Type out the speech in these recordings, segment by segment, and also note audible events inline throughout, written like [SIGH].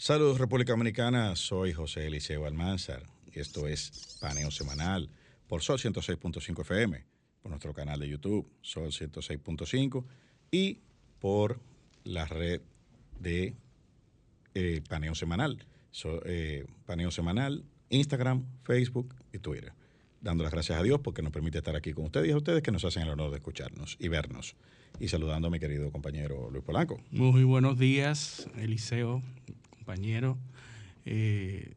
Saludos República Dominicana, soy José Eliseo Almanzar y esto es Paneo Semanal por Sol 106.5 FM, por nuestro canal de YouTube Sol 106.5 y por la red de eh, Paneo Semanal, eh, Paneo Semanal, Instagram, Facebook y Twitter. Dando las gracias a Dios porque nos permite estar aquí con ustedes y a ustedes que nos hacen el honor de escucharnos y vernos. Y saludando a mi querido compañero Luis Polanco. Muy buenos días, Eliseo, compañeros. Eh,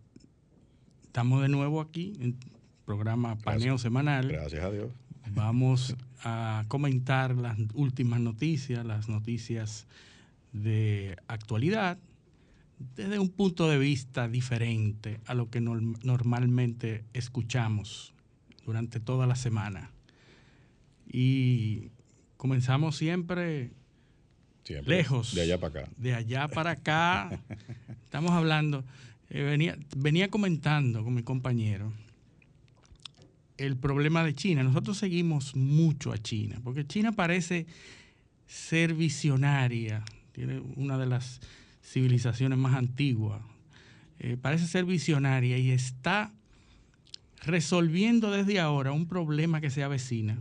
estamos de nuevo aquí en programa Paneo Semanal. Gracias a Dios. Vamos a comentar las últimas noticias, las noticias de actualidad, desde un punto de vista diferente a lo que normalmente escuchamos durante toda la semana. Y comenzamos siempre lejos. De allá para acá. De allá para acá. [LAUGHS] Estamos hablando. Eh, venía, venía comentando con mi compañero el problema de China. Nosotros seguimos mucho a China, porque China parece ser visionaria, tiene una de las civilizaciones más antiguas, eh, parece ser visionaria y está resolviendo desde ahora un problema que se avecina,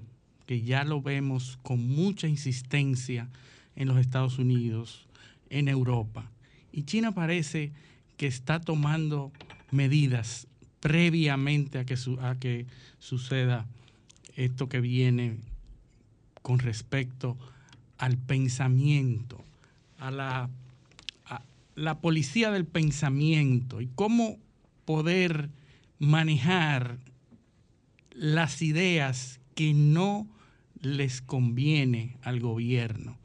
que ya lo vemos con mucha insistencia en los Estados Unidos, en Europa. Y China parece que está tomando medidas previamente a que, suceda esto que viene con respecto al pensamiento, a la, a la policía del pensamiento y cómo poder manejar las ideas que no les conviene al gobierno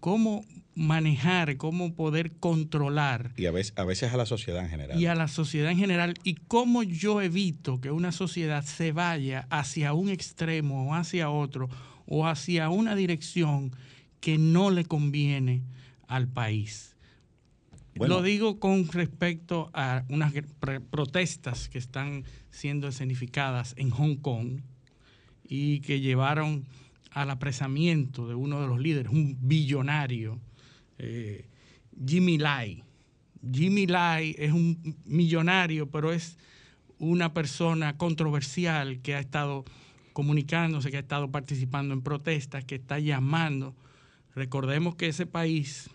cómo manejar, cómo poder controlar. Y a veces, a veces a la sociedad en general. Y a la sociedad en general. Y cómo yo evito que una sociedad se vaya hacia un extremo o hacia otro o hacia una dirección que no le conviene al país. Lo digo con respecto a unas protestas que están siendo escenificadas en Hong Kong y que llevaron al apresamiento de uno de los líderes, un billonario, eh, Jimmy Lai. Jimmy Lai es un millonario, pero es una persona controversial que ha estado comunicándose, que ha estado participando en protestas, que está llamando. Recordemos que ese país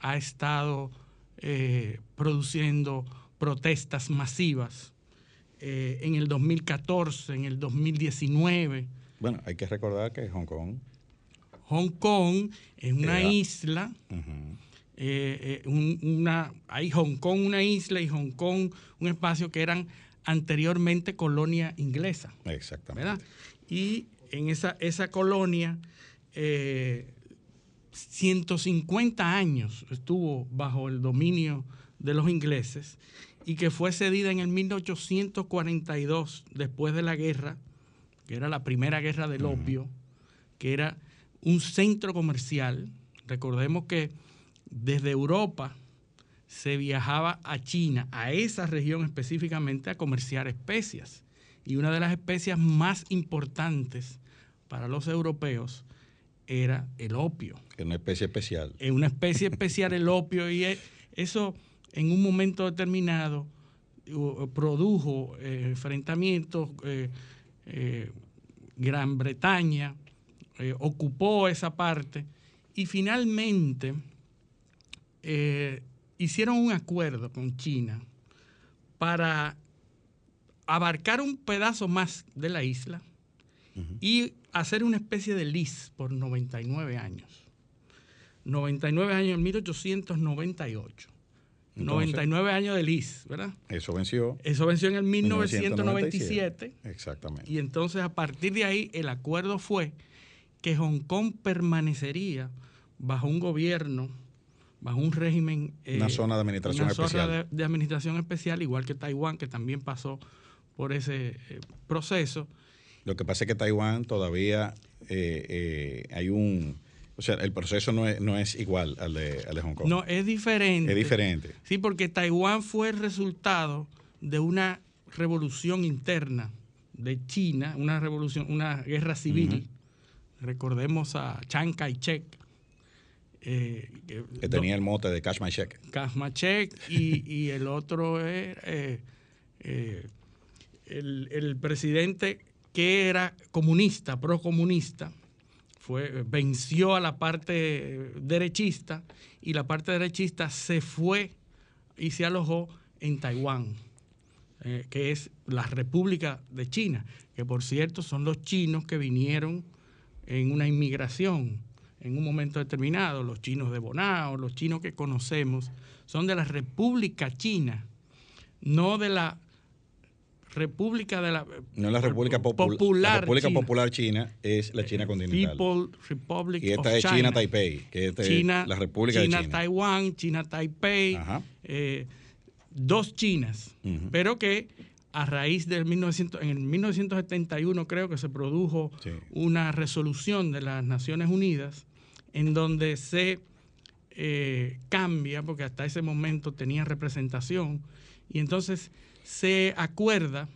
ha estado eh, produciendo protestas masivas eh, en el 2014, en el 2019 bueno, hay que recordar que Hong Kong. Hong Kong es una isla. Eh, eh, una, hay Hong Kong una isla y Hong Kong un espacio que eran anteriormente colonia inglesa. Exactamente. Y en esa, esa colonia, 150 eh, años estuvo bajo el dominio de los ingleses y que fue cedida en el 1842, después de la guerra que era la primera guerra del opio, que era un centro comercial. Recordemos que desde Europa se viajaba a China, a esa región específicamente, a comerciar especias. Y una de las especias más importantes para los europeos era el opio. Es una especie especial. Es una especie especial el opio y e, eso en un momento determinado produjo eh, enfrentamientos, eh, eh, Gran Bretaña eh, ocupó esa parte y finalmente eh, hicieron un acuerdo con China para abarcar un pedazo más de la isla y hacer una especie de lis por 99 años. 99 años en 1898. 99 años de lis, ¿verdad? Eso venció. Eso venció en el 1997. Exactamente. Y entonces a partir de ahí el acuerdo fue que Hong Kong permanecería bajo un gobierno, bajo un régimen... una zona de administración una especial. Zona de, administración especial, igual que Taiwán, que también pasó por ese eh, proceso. Lo que pasa es que Taiwán todavía eh, eh, hay un... O sea, el proceso no es, no es igual al de, al de Hong Kong. No, es diferente. Es diferente. Sí, porque Taiwán fue el resultado de una revolución interna de China, una revolución, una guerra civil. Recordemos a Chiang Kai-shek. Eh, que tenía el mote de Cash My Check. Cash My Check y, y el otro es eh, eh, el, el, presidente que era comunista, procomunista, fue, venció a la parte derechista y la parte derechista se fue y se alojó en Taiwán, eh, que es la República de China, que por cierto son los chinos que vinieron en una inmigración en un momento determinado, los chinos de Bonao, los chinos que conocemos, son de la República China, no de la República de la no la República Popul Popular la República China. Popular China es la China continental. People Republic y esta of es China, China. Taipei que esta China, es la República China, de China Taiwán, China Taipei, eh, dos Chinas, pero que a raíz del 1900, en el 1971 creo que se produjo Sí. una resolución de las Naciones Unidas en donde se eh, cambia, porque hasta ese momento tenía representación, y entonces se acuerda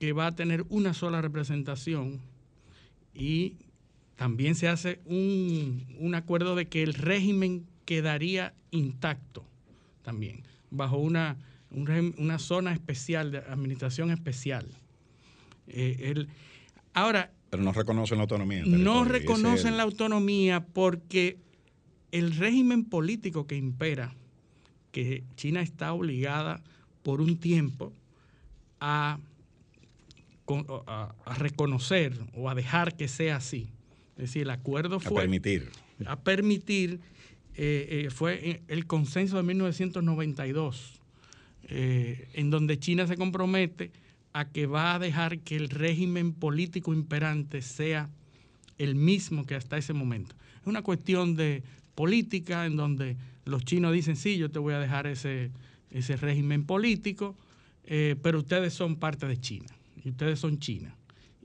que va a tener una sola representación y también se hace un, un acuerdo de que el régimen quedaría intacto también, bajo una, un una zona especial, de administración especial. Eh, el- ahora, pero no reconocen la autonomía no reconocen el- la autonomía porque el régimen político que impera, que China está obligada por un tiempo a, con- a- a reconocer o a dejar que sea así. Es decir, el acuerdo a fue permitir a permitir, eh, eh, fue el consenso de 1992, eh, en donde China se compromete a que va a dejar que el régimen político imperante sea el mismo que hasta ese momento. Es una cuestión de política en donde los chinos dicen, sí, yo te voy a dejar ese, ese régimen político, eh, pero ustedes son parte de China, y ustedes son China.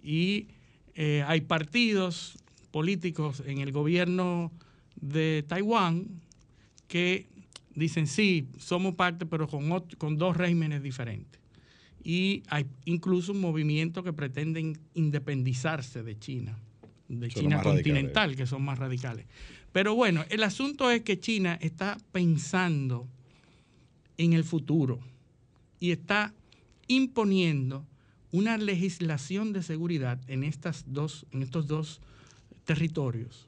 Y eh, hay partidos políticos en el gobierno de Taiwán que dicen, sí, somos parte, pero con, con dos regímenes diferentes. Y hay incluso un movimiento que pretenden independizarse de China, de Son China radicales. continental, que son más radicales. Pero bueno, el asunto es que China está pensando en el futuro y está imponiendo una legislación de seguridad en, estas dos, en estos dos territorios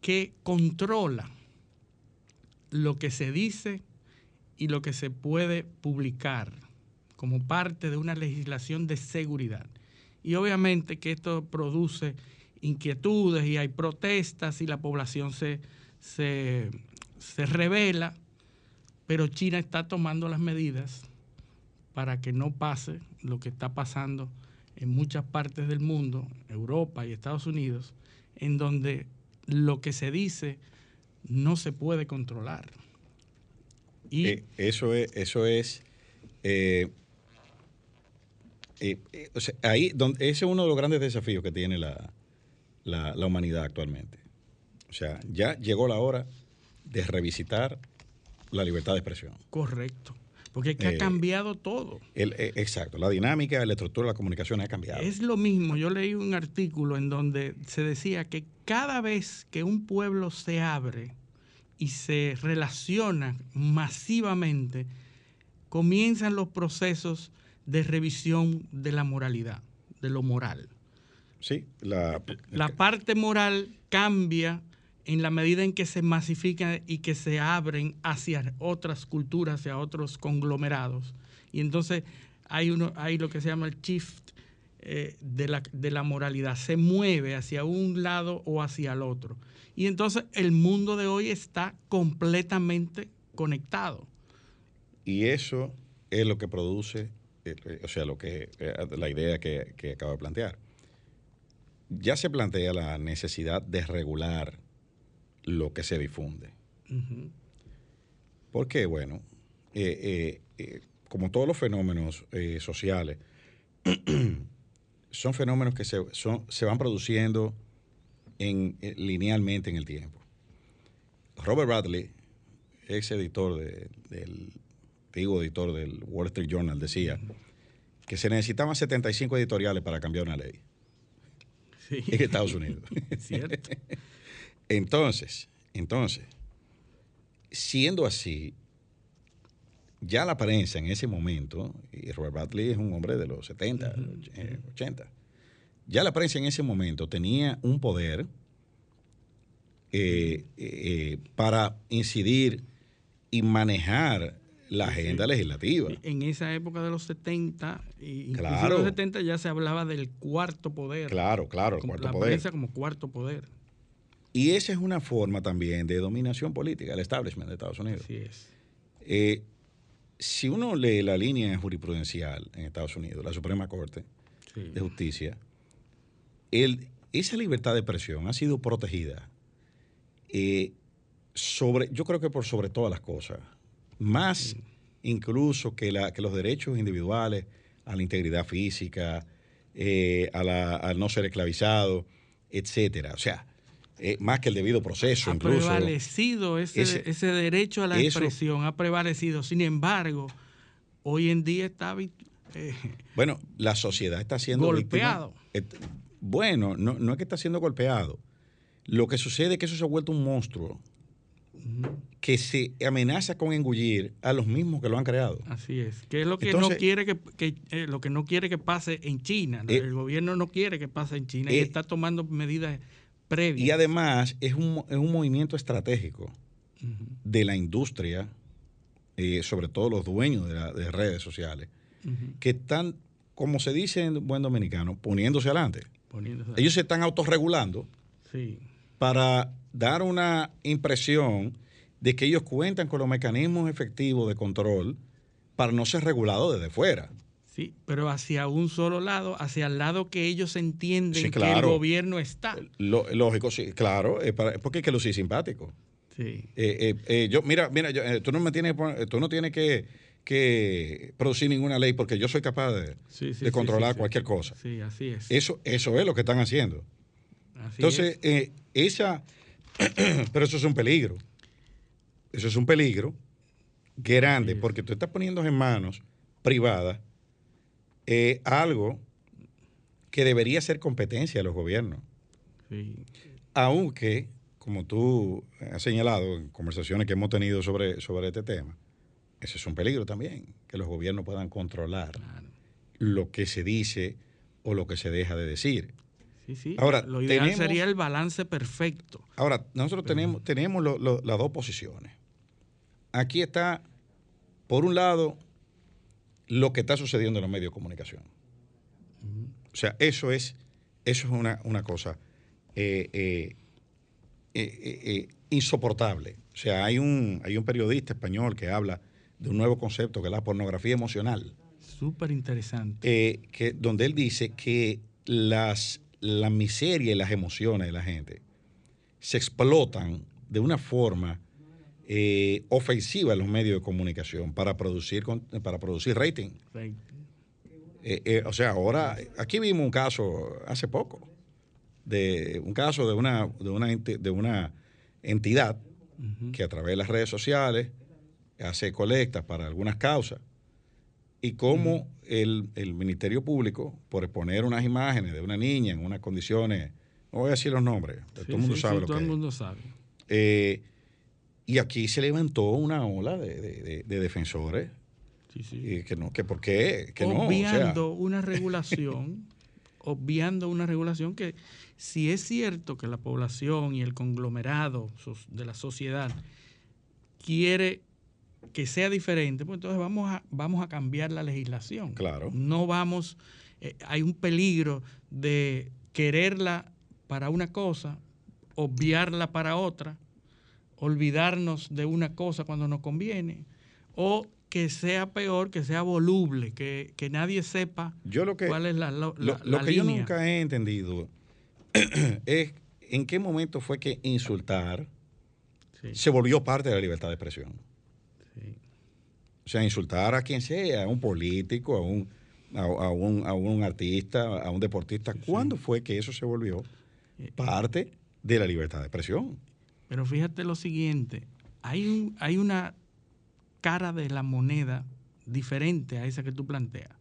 que controla lo que se dice y lo que se puede publicar como parte de una legislación de seguridad. Y obviamente que esto produce inquietudes y hay protestas y la población se, se, se revela, pero China está tomando las medidas para que no pase lo que está pasando en muchas partes del mundo, Europa y Estados Unidos, en donde lo que se dice no se puede controlar. Y Eh, eso es, eso es eh, eh, ahí donde, ese es uno de los grandes desafíos que tiene la, la, la humanidad actualmente. O sea, ya llegó la hora de revisitar la libertad de expresión. correcto, porque es que ha Eh, cambiado todo. El- eh, exacto, la dinámica, la estructura de la comunicación ha cambiado. Es lo mismo, yo leí un artículo en donde se decía que cada vez que un pueblo se abre y se relaciona masivamente, comienzan los procesos de revisión de la moralidad, de lo moral. Sí, la, La parte moral cambia en la medida en que se masifican y que se abren hacia otras culturas, hacia otros conglomerados. Y entonces hay, uno, hay lo que se llama el shift eh, de, la, de la moralidad, se mueve hacia un lado o hacia el otro. Y entonces el mundo de hoy está completamente conectado. Y eso es lo que produce, eh, eh, o sea, lo que la idea que, que acabo de plantear. Ya se plantea la necesidad de regular lo que se difunde. Porque, bueno, como todos los fenómenos sociales, [CLEARS THROAT] son fenómenos que se, se van produciendo en, eh, linealmente en el tiempo. Robert Bradley, ex editor del, antiguo editor del Wall Street Journal, decía que se necesitaban 75 editoriales para cambiar una ley en Estados Unidos. [LAUGHS] Cierto. Entonces, entonces, siendo así, ya la prensa en ese momento, y Robert Bradley es un hombre de los 70, 80, eh, ya la prensa en ese momento tenía un poder eh, eh, para incidir y manejar la agenda legislativa. En esa época de los 70, incluso en los 70 ya se hablaba del cuarto poder. Claro, claro, el cuarto la poder. Prensa como cuarto poder. Y esa es una forma también de dominación política, el establishment de Estados Unidos. Así es si uno lee la línea jurisprudencial en Estados Unidos, la Suprema Corte de Justicia, esa libertad de expresión ha sido protegida eh, sobre, yo creo que por sobre todas las cosas, más incluso que, la, que los derechos individuales a la integridad física, eh, a no ser esclavizado, etcétera. O sea, eh, más que el debido proceso. Ha prevalecido ese, ese, derecho a la expresión, ha prevalecido. Sin embargo, hoy en día está... Eh, bueno, la sociedad está siendo... Golpeado. bueno, no, no es que está siendo golpeado. Lo que sucede es que eso se ha vuelto un monstruo que se amenaza con engullir a los mismos que lo han creado. Así es. Que es lo que no quiere que, eh, lo que no quiere que pase en China. el gobierno no quiere que pase en China y está tomando medidas y además es un, es un movimiento estratégico de la industria, eh, sobre todo los dueños de, redes sociales, que están, como se dice en buen dominicano, poniéndose adelante. Ellos se están autorregulando para dar una impresión de que ellos cuentan con los mecanismos efectivos de control para no ser regulados desde fuera. Sí, pero hacia un solo lado, hacia el lado que ellos entienden que el gobierno está. lógico, sí, claro, porque es que lucir simpático. Sí. Eh, eh, eh, yo, mira, mira, tú no me tienes, tú no tienes que, que, producir ninguna ley porque yo soy capaz de, de controlar cualquier cosa. Sí, así es. Eso, eso es lo que están haciendo. Entonces, esa, [CLEARS THROAT] pero eso es un peligro. Eso es un peligro grande porque tú estás poniendo en manos privadas eh, algo que debería ser competencia de los gobiernos. Aunque, como tú has señalado en conversaciones que hemos tenido sobre, sobre este tema, ese es un peligro también, que los gobiernos puedan controlar lo que se dice o lo que se deja de decir. Sí, sí. Ahora, lo ideal sería el balance perfecto. Ahora, nosotros tenemos, tenemos las dos posiciones. Aquí está, por un lado, lo que está sucediendo en los medios de comunicación. O sea, eso es, eso es una, cosa eh, eh, eh, insoportable. O sea, hay un, hay un periodista español que habla de un nuevo concepto que es la pornografía emocional. Súper interesante. que, donde él dice que las, la miseria y las emociones de la gente se explotan de una forma eh, ofensiva en los medios de comunicación para producir, para producir rating. Eh, eh, o sea, ahora, aquí vimos un caso hace poco, de un caso de una, de una, de una entidad que a través de las redes sociales hace colectas para algunas causas y cómo el, Ministerio Público, por exponer unas imágenes de una niña en unas condiciones, no voy a decir los nombres, todo el mundo sabe lo todo el mundo sabe. Y aquí se levantó una ola de, defensores. Sí, sí. que no, que por qué, que Obviando una [LAUGHS] regulación obviando una regulación que si es cierto que la población y el conglomerado de la sociedad quiere que sea diferente, pues entonces vamos a, vamos a cambiar la legislación. Claro. No vamos, eh, hay un peligro de quererla para una cosa, obviarla para otra, olvidarnos de una cosa cuando nos conviene, o que sea peor, que sea voluble, que, nadie sepa cuál es la, lo, que yo nunca he entendido [CLEARS THROAT] es en qué momento fue que insultar se volvió parte de la libertad de expresión. O sea, insultar a quien sea, a un político, a un, a, un, a un, artista, a un deportista. ¿Cuándo fue que eso se volvió eh, parte de la libertad de expresión? Pero fíjate lo siguiente, hay, un, hay una cara de la moneda diferente a esa que tú planteas.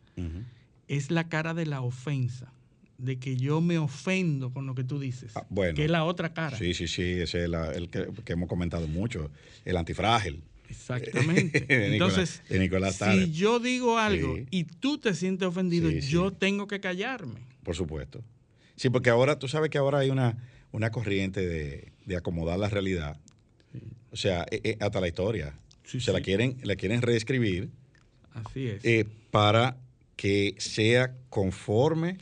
Es la cara de la ofensa, de que yo me ofendo con lo que tú dices, ah, que es la otra cara. Sí, sí, sí, ese es el que, hemos comentado mucho, el antifrágil. Exactamente. [LAUGHS] Entonces, si yo digo algo y tú te sientes ofendido, yo tengo que callarme. Por supuesto. Sí, porque ahora, tú sabes que ahora hay una, una corriente de, acomodar la realidad. O sea, e, e, hasta la historia se la quieren, la quieren reescribir. Así es. Eh, para que sea conforme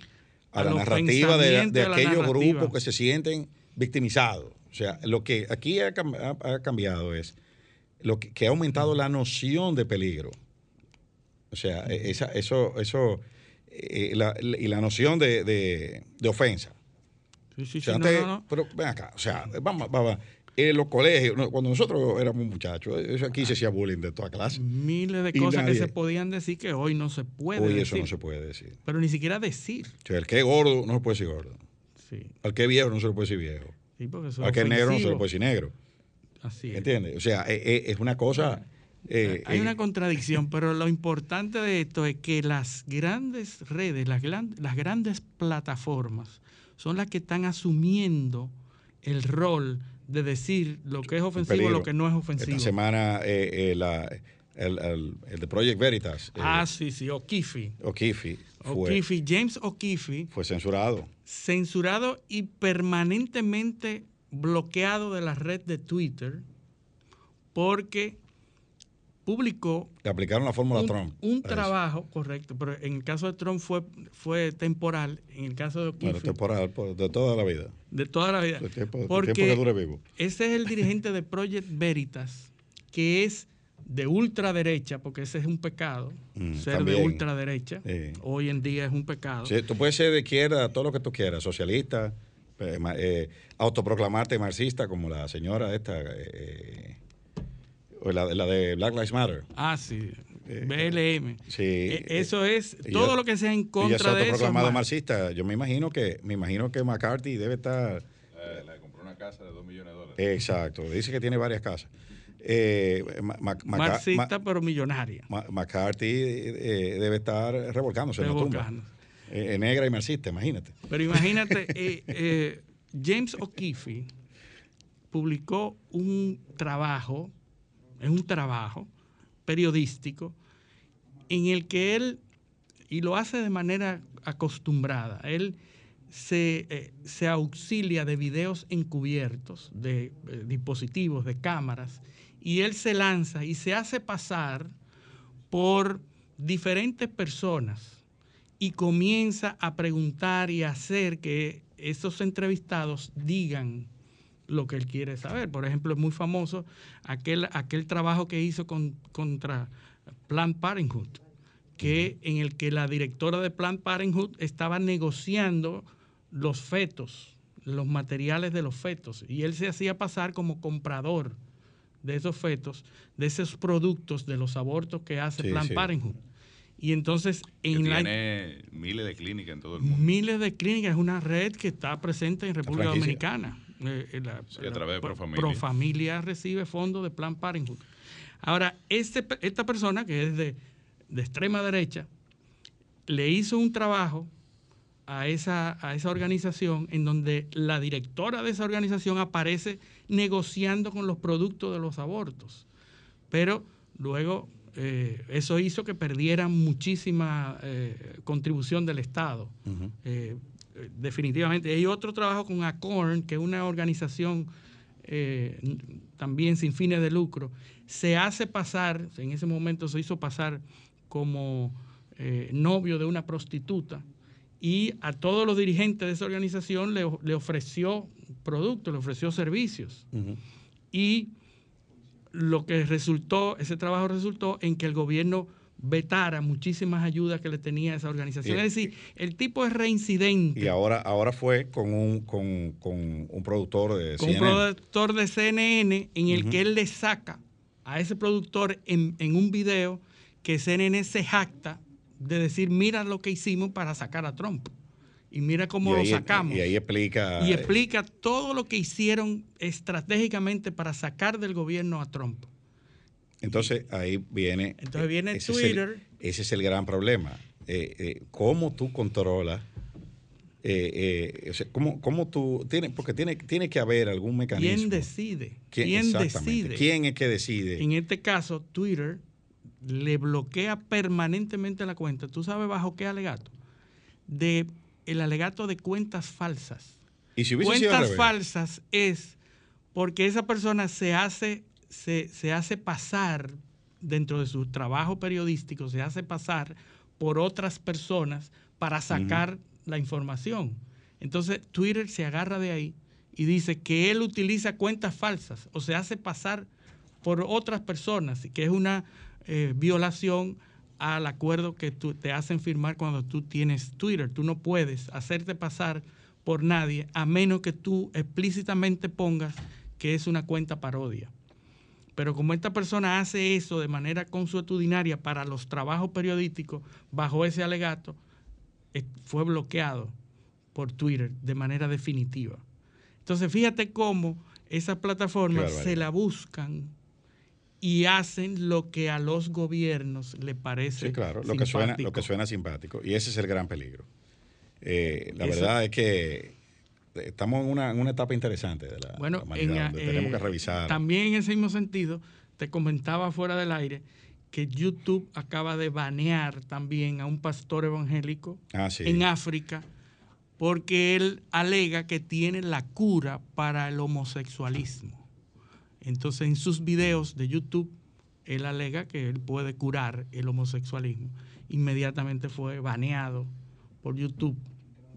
a, la narrativa de, aquellos grupos que se sienten victimizados. O sea, lo que aquí ha, cambiado es lo que, ha aumentado la noción de peligro. O sea, e, esa, eso, eso eh, y la noción de, ofensa. Sí, sí, sí, no, Pero ven acá, o sea, vamos, vamos, en los colegios, cuando nosotros éramos muchachos, eso aquí se hacía bullying de toda clase. Miles de cosas que se podían decir que hoy no se puede hoy decir. eso no se puede decir. Pero ni siquiera decir. O sea, el que es gordo no se puede decir gordo. Sí. Al que es viejo no se le puede decir viejo. Sí, porque eso Al que es negro no se le puede decir negro. Así es. ¿Entiendes? O sea, es, e, es una cosa... Eh, Hay una eh, contradicción, [LAUGHS] pero lo importante de esto es que las grandes redes, las, las grandes plataformas, son las que están asumiendo el rol de decir lo que es ofensivo y lo que no es ofensivo. Esta semana eh, eh, el, el, de Project Veritas. Eh, ah, sí, sí, O'Keefe. O'Keefe. O'Keefe, James O'Keefe. Fue censurado. Censurado y permanentemente bloqueado de la red de Twitter porque publicó. Le aplicaron la fórmula Trump. Un trabajo, correcto, pero en el caso de Trump fue, fue temporal, en el caso de O'Keefe. Bueno, temporal, de toda la vida. De toda la vida. porque que dure vivo. Ese es el dirigente de Project Veritas, que es de ultraderecha, porque ese es un pecado, mm, ser de ultraderecha. Hoy en día es un pecado. Sí, tú puedes ser de izquierda, todo lo que tú quieras, socialista, eh, eh, autoproclamarte marxista, como la señora esta. Eh, la, la de Black Lives Matter. Ah, sí. Eh, BLM. Sí. E, eso es todo lo que sea en contra de eso. proclamado marxista. Yo me imagino que me imagino que McCarthy debe estar. Eh, le compró una casa de 2 millones de dólares. Exacto. Dice que tiene varias casas. Eh, marxista, pero millonaria. McCarthy debe estar revolcándose en la tumba. negra y marxista, imagínate. Pero imagínate, [LAUGHS] James O'Keefe publicó un trabajo es un trabajo periodístico en el que él, y lo hace de manera acostumbrada, él se, eh, auxilia de videos encubiertos, de eh, dispositivos, de cámaras, y él se lanza y se hace pasar por diferentes personas y comienza a preguntar y a hacer que esos entrevistados digan lo que él quiere saber. Por ejemplo, es muy famoso aquel, aquel trabajo que hizo con, contra Planned Parenthood, que, en el que la directora de Planned Parenthood estaba negociando los fetos, los materiales de los fetos, y él se hacía pasar como comprador de esos fetos, de esos productos de los abortos que hace Planned Parenthood. Y entonces en tiene miles de clínicas en todo el mundo. Miles de clínicas, es una red que está presente en República Dominicana. Eh, eh, a través de Profamilia. Profamilia recibe fondos de Plan Parenthood. Ahora, este, esta persona que es de, extrema derecha, le hizo un trabajo a esa, a esa organización en donde la directora de esa organización aparece negociando con los productos de los abortos. Pero luego eh, eso hizo que perdieran muchísima contribución del Estado definitivamente. Hay otro trabajo con ACORN, que es una organización eh, también sin fines de lucro. Se hace pasar, en ese momento se hizo pasar como eh, novio de una prostituta y a todos los dirigentes de esa organización le, ofreció productos, le ofreció servicios. Y lo que resultó, ese trabajo resultó en que el gobierno vetara muchísimas ayudas que le tenía esa organización. es decir, el tipo es reincidente. Y ahora, ahora fue con un, con, un productor de CNN. Con un productor de CNN en el que él le saca a ese productor en, en un video que CNN se jacta de decir, mira lo que hicimos para sacar a Trump. Y mira cómo lo sacamos. Y ahí explica. Y explica todo lo que hicieron estratégicamente para sacar del gobierno a Trump. Entonces ahí viene. Entonces viene Twitter. ese es el gran problema. Eh, eh, ¿Cómo tú controlas? Eh, ¿cómo, tú tienes? Porque tiene, tiene que haber algún mecanismo. ¿Quién decide? ¿Quién decide? ¿Quién es que decide? En este caso, Twitter le bloquea permanentemente la cuenta. ¿Tú sabes bajo qué alegato? De el alegato de cuentas falsas. ¿Y si cuentas falsas es porque esa persona se hace, se, hace pasar dentro de su trabajo periodístico, se hace pasar por otras personas para sacar la información. Entonces Twitter se agarra de ahí y dice que él utiliza cuentas falsas o se hace pasar por otras personas, que es una eh, violación al acuerdo que te hacen firmar cuando tú tienes Twitter. Tú no puedes hacerte pasar por nadie a menos que tú explícitamente pongas que es una cuenta parodia. Pero como esta persona hace eso de manera consuetudinaria para los trabajos periodísticos bajo ese alegato, eh, fue bloqueado por Twitter de manera definitiva. Entonces fíjate cómo esas plataformas se la buscan y hacen lo que a los gobiernos le parece sí, claro, lo que suena lo que suena simpático. Y ese es el gran peligro. Eh, la verdad es que estamos en una, etapa interesante de la, bueno, tenemos que eh, revisar también en ese mismo sentido te comentaba fuera del aire que YouTube acaba de banear también a un pastor evangélico ah, en África porque él alega que tiene la cura para el homosexualismo entonces, en sus videos de YouTube, él alega que él puede curar el homosexualismo. Inmediatamente fue baneado por YouTube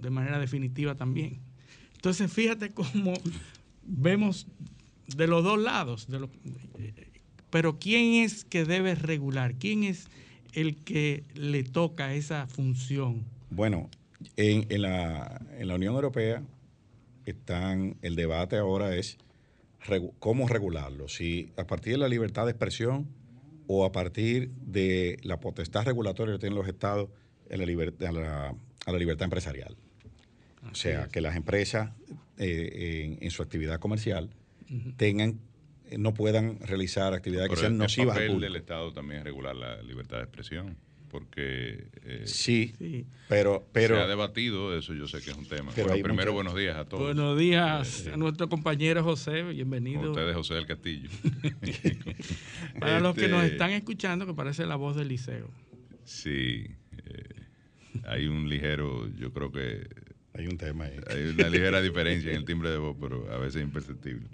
de manera definitiva también. Entonces, fíjate cómo vemos de los dos lados. pero ¿quién es que debe regular? ¿Quién es el que le toca esa función? Bueno, en, la, en la Unión Europea están, el debate ahora es cómo regularlo, si a partir de la libertad de expresión o a partir de la potestad regulatoria que tienen los estados a la, a la, libertad empresarial. O sea, que las empresas eh, en, su actividad comercial tengan eh, no puedan realizar actividades que sean nocivas al público. del Estado también es regular la libertad de expresión porque eh, sí, pero pero se ha debatido eso yo sé que es un tema. Pero primero buenos días a todos. Buenos días a nuestro compañero José bienvenido. Ustedes José del Castillo. [LAUGHS] Para los que nos este, están escuchando que parece la voz del liceo. Sí eh, hay un ligero yo creo que hay un tema ahí. Hay una ligera diferencia en el timbre de voz pero a veces imperceptible.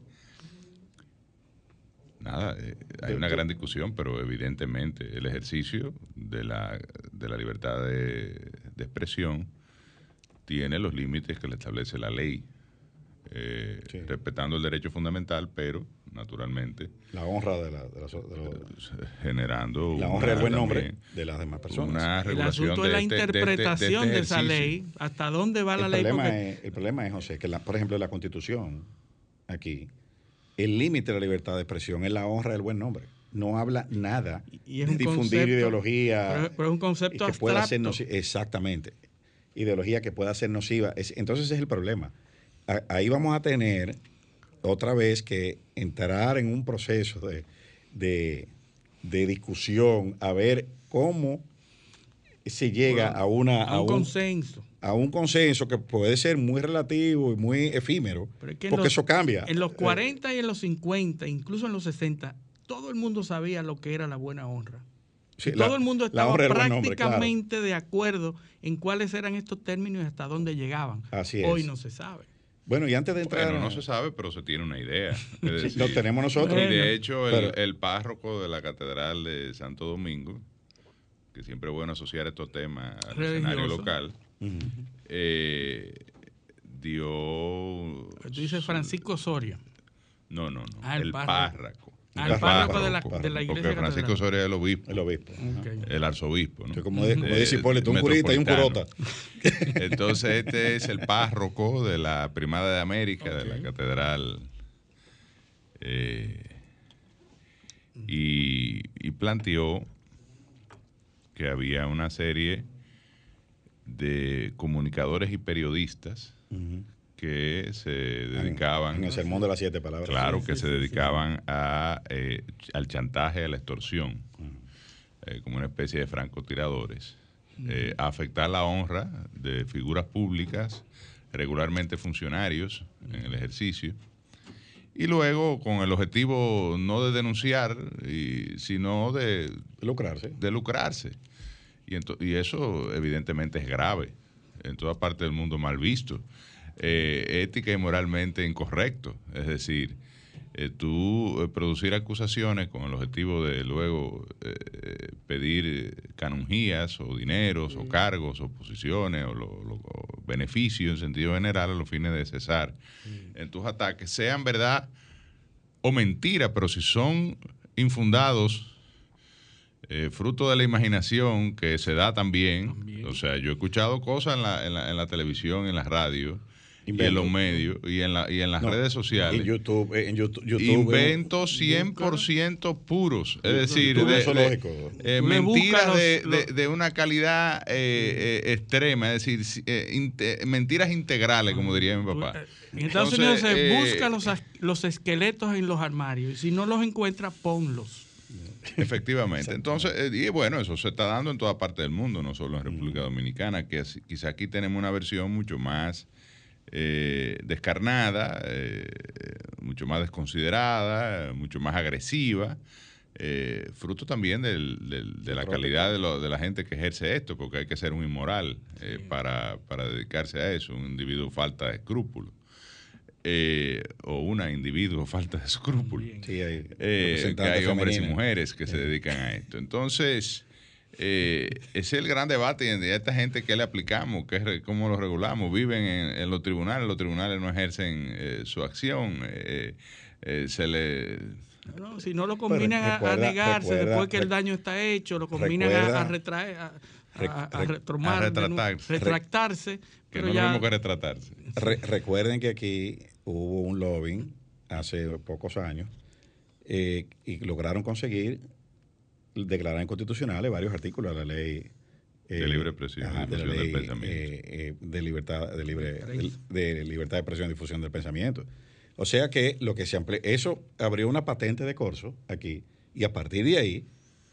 Nada, eh, hay una gran discusión, pero evidentemente el ejercicio de la, de la libertad de, expresión tiene los límites que le establece la ley, eh, respetando el derecho fundamental, pero naturalmente. La honra de, la, generando. La honra y el buen nombre de las demás personas. el asunto es la este, este, interpretación de, esa ley. ¿Hasta dónde va la ley? el problema es, José, que, la, por ejemplo, la Constitución aquí el límite de la libertad de expresión es la honra del buen nombre. No habla nada de difundir ideología. Pero, es un concepto que Pueda ser exactamente. Ideología que pueda ser nociva. entonces es el problema. ahí vamos a tener otra vez que entrar en un proceso de, discusión a ver cómo se llega a una a un, consenso a un consenso que puede ser muy relativo y muy efímero, porque eso cambia. En los 40 y en los 50, incluso en los 60, todo el mundo sabía lo que era la buena honra. Sí, todo el mundo estaba nombre, prácticamente de acuerdo en cuáles eran estos términos y hasta dónde llegaban. Así Hoy es. no se sabe. Bueno, y antes de entrar. Bueno, no se sabe, pero se tiene una idea. [LAUGHS] Decir, lo tenemos nosotros. Y de hecho, el, Pero- el párroco de la Catedral de Santo Domingo, que siempre es bueno asociar estos temas al Religioso. escenario local, Ujú. eh, dio. Tú dices Francisco Osorio. No, no, no. Ah, el el párroco. párroco. El párroco de la- de la iglesia Porque Francisco catedral. Osorio es el obispo. El obispo. El arzobispo, ¿no? Que como, de- como Eh, dice Hipólito, un curita y un curota. [LAUGHS] Entonces, este es el párroco de la Primada de América, de la catedral. eh, y, y planteó que había una serie de comunicadores y periodistas Ujú. Que se dedicaban En el sermón de las siete palabras. Claro, que se dedicaban a, eh, al chantaje, a la extorsión, eh, como una especie de francotiradores, eh, a afectar la honra de figuras públicas, regularmente funcionarios en el ejercicio, y luego con el objetivo no de denunciar, y- sino de, Lucrarse. de lucrarse. Y, y eso evidentemente es grave, en toda parte del mundo mal visto, eh, ética y moralmente incorrecto. Es decir, eh, tú eh, producir acusaciones con el objetivo de luego eh, pedir eh, canonjías o dineros o cargos o posiciones o, lo- lo- o beneficios en sentido general a los fines de cesar en tus ataques, sean verdad o mentira, pero si son infundados eh, fruto de la imaginación que se da también. También. O sea, yo he escuchado cosas en la, en la, en la televisión, en la radio, y en Invento. los medios, y en, la, y en las No, redes sociales. En YouTube. eh, En YouTube, YouTube Inventos 100% puros. Es decir, de, eh, mentiras de, los- de- los- de una calidad eh, eh, extrema. Es decir, eh, inte- mentiras integrales, como diría mi papá. Eh, En Estados Entonces, Unidos se eh, busca los, as- los esqueletos en los armarios y si no los encuentra, ponlos. Efectivamente. Entonces, eh, y bueno, eso se está dando en toda parte del mundo, no solo en República Dominicana, que quizá aquí tenemos una versión mucho más eh, descarnada, eh, mucho más desconsiderada, mucho más agresiva, eh, fruto también del- del- de la calidad de, lo- de la gente que ejerce esto, porque hay que ser un inmoral eh, para, para dedicarse a eso, un individuo falta de escrúpulos. eh, o una individuo [LAUGHS] falta de escrúpulos Sí, hay que hay hombres y mujeres que se dedican a esto. Entonces, eh, ese es el gran debate y a esta gente que le aplicamos, ¿Qué re- cómo lo regulamos. Viven en, en los tribunales, los tribunales no ejercen eh, su acción, eh, eh, se le... No, si no lo combinan a- a, recuerda- negarse recuerda- después que el daño está hecho, lo combinan a, recuerda- a retraer, a, a- a retomar, a de retratarse. retractarse. que pero no es ya- lo mismo que retratarse. Re- recuerden que aquí hubo un lobbying hace pocos años eh, y lograron conseguir declarar inconstitucionales varios artículos de la ley eh, De libre expresión y de la difusión del pensamiento. eh, eh, de libertad de libre de, de libertad de expresión y difusión del pensamiento. O sea que lo que se amplió, eso abrió una patente de corso aquí y a partir de ahí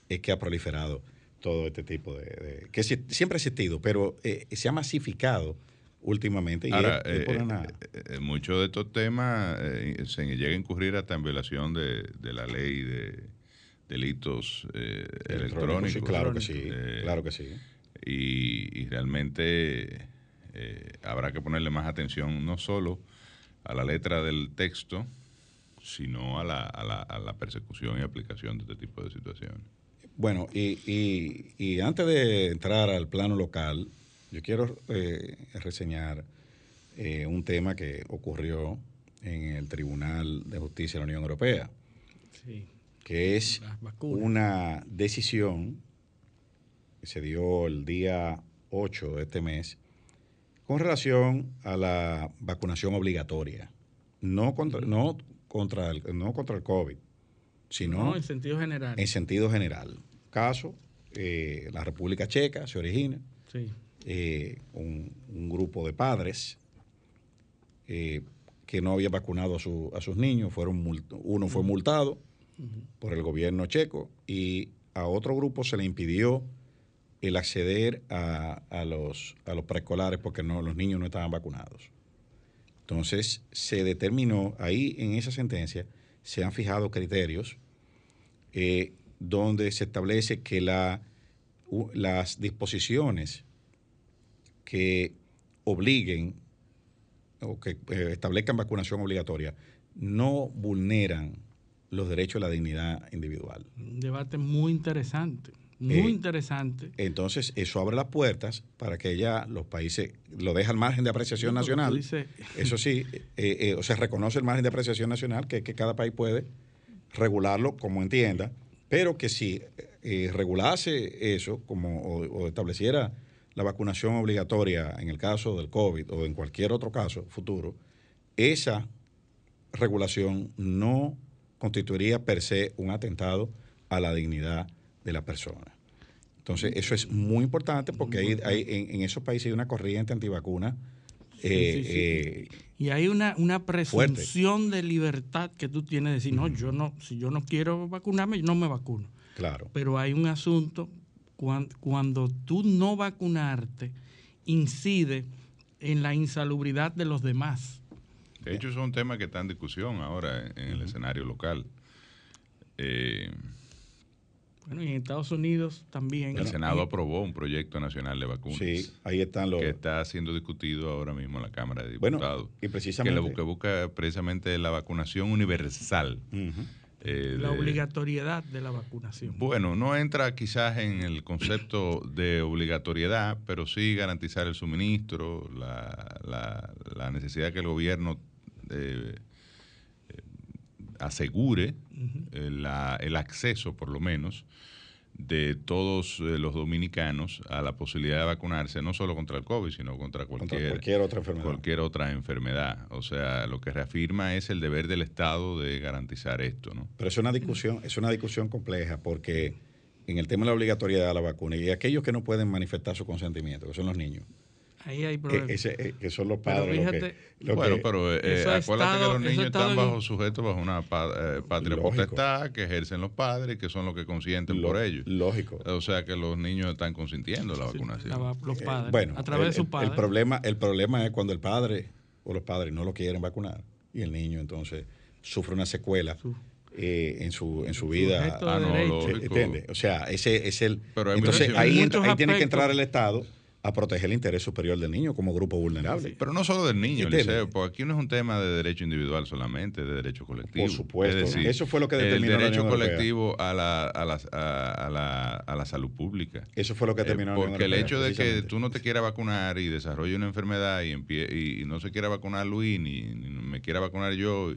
es que ha proliferado todo este tipo de, de- que si- siempre ha existido, pero eh, se ha masificado últimamente y Ahora, es- es por eh, una- eh, eh, muchos de estos temas eh, se llega a incurrir hasta en violación de, de la ley de delitos eh, electrónicos. Sí, claro que sí, Eh, claro que sí. y, y realmente eh, habrá que ponerle más atención no solo a la letra del texto, sino a la, a la, a la persecución y aplicación de este tipo de situaciones. Bueno, y, y- y antes de entrar al plano local, yo quiero eh, reseñar eh, un tema que ocurrió en el Tribunal de Justicia de la Unión Europea, Sí. Que es una decisión que se dio el día 8 de este mes con relación a la vacunación obligatoria. No contra, no contra, el, no contra el COVID, sino No, en sentido general. en sentido general. Caso, eh, la República Checa se origina, Sí. eh, un, un grupo de padres eh, que no había vacunado a, su- a sus niños, fueron uno fue multado por el gobierno checo y a otro grupo se le impidió el acceder a, a los, a los preescolares porque no, los niños no estaban vacunados. Entonces se determinó, ahí en esa sentencia se han fijado criterios eh, donde se establece que la, las disposiciones que obliguen o que eh, establezcan vacunación obligatoria no vulneran los derechos de la dignidad individual. Un debate muy interesante, muy eh, interesante. Entonces, eso abre las puertas para que ya los países lo deja al margen de apreciación nacional. eso sí, [LAUGHS] eh, o sea, reconoce el margen de apreciación nacional que, que cada país puede regularlo como entienda, pero que si regulase eso como, o estableciera la vacunación obligatoria en el caso del COVID o en cualquier otro caso futuro, esa regulación no constituiría per se un atentado a la dignidad de la persona. Entonces, eso es muy importante porque hay, en, esos países hay una corriente antivacuna. Eh, eh, y hay una, una presunción de libertad que tú tienes de decir, no, yo no, si yo no quiero vacunarme, yo no me vacuno. Claro. Pero hay un asunto cuando, tú no vacunarte, incide en la insalubridad de los demás. De hecho, es un tema que está en discusión ahora en, el escenario local. Eh, bueno, y en Estados Unidos también. El Senado aprobó un proyecto nacional de vacunas. Sí, ahí están los. Que está siendo discutido ahora mismo en la Cámara de Diputados. y precisamente. Que, lo busca precisamente la vacunación universal. Eh, la obligatoriedad de la vacunación. Bueno, no entra quizás en el concepto de obligatoriedad, pero sí garantizar el suministro, la, la, necesidad que el gobierno eh, eh, asegure el acceso, por lo menos, de todos eh, los dominicanos a la posibilidad de vacunarse, no solo contra el COVID, sino contra cualquier, cualquier, otra enfermedad. cualquier otra enfermedad. O sea, lo que reafirma es el deber del Estado de garantizar esto. ¿no? Pero es una discusión, es una discusión compleja porque en el tema de la obligatoriedad de la vacuna y aquellos que no pueden manifestar su consentimiento, que son los niños, Ahí hay problemas. Eh, que son los padres. bueno, pero eh, acuérdate que los niños están bajo sujetos bajo una eh, patria potestad que ejercen los padres, que son los que consienten por ellos. Lógico. O sea que los niños están consintiendo la vacunación. los padres. bueno, a través el, de su padre. El problema, el problema es cuando el padre o los padres no lo quieren vacunar y el niño entonces sufre una secuela. en su en su vida ah, no, o sea ese es el entonces ahí, ahí tiene que entrar el estado a proteger el interés superior del niño como grupo vulnerable. pero no solo del niño, Liceo, porque aquí no es un tema de derecho individual solamente, de derecho colectivo. Por supuesto, eso fue lo que determinó el derecho colectivo a la, a, la, a, la, a la, salud pública. Eso fue lo que determinó. Eh, porque el hecho de que tú no te quieras vacunar y desarrolle una enfermedad y, y no se quiera vacunar Luis ni, me quiera vacunar yo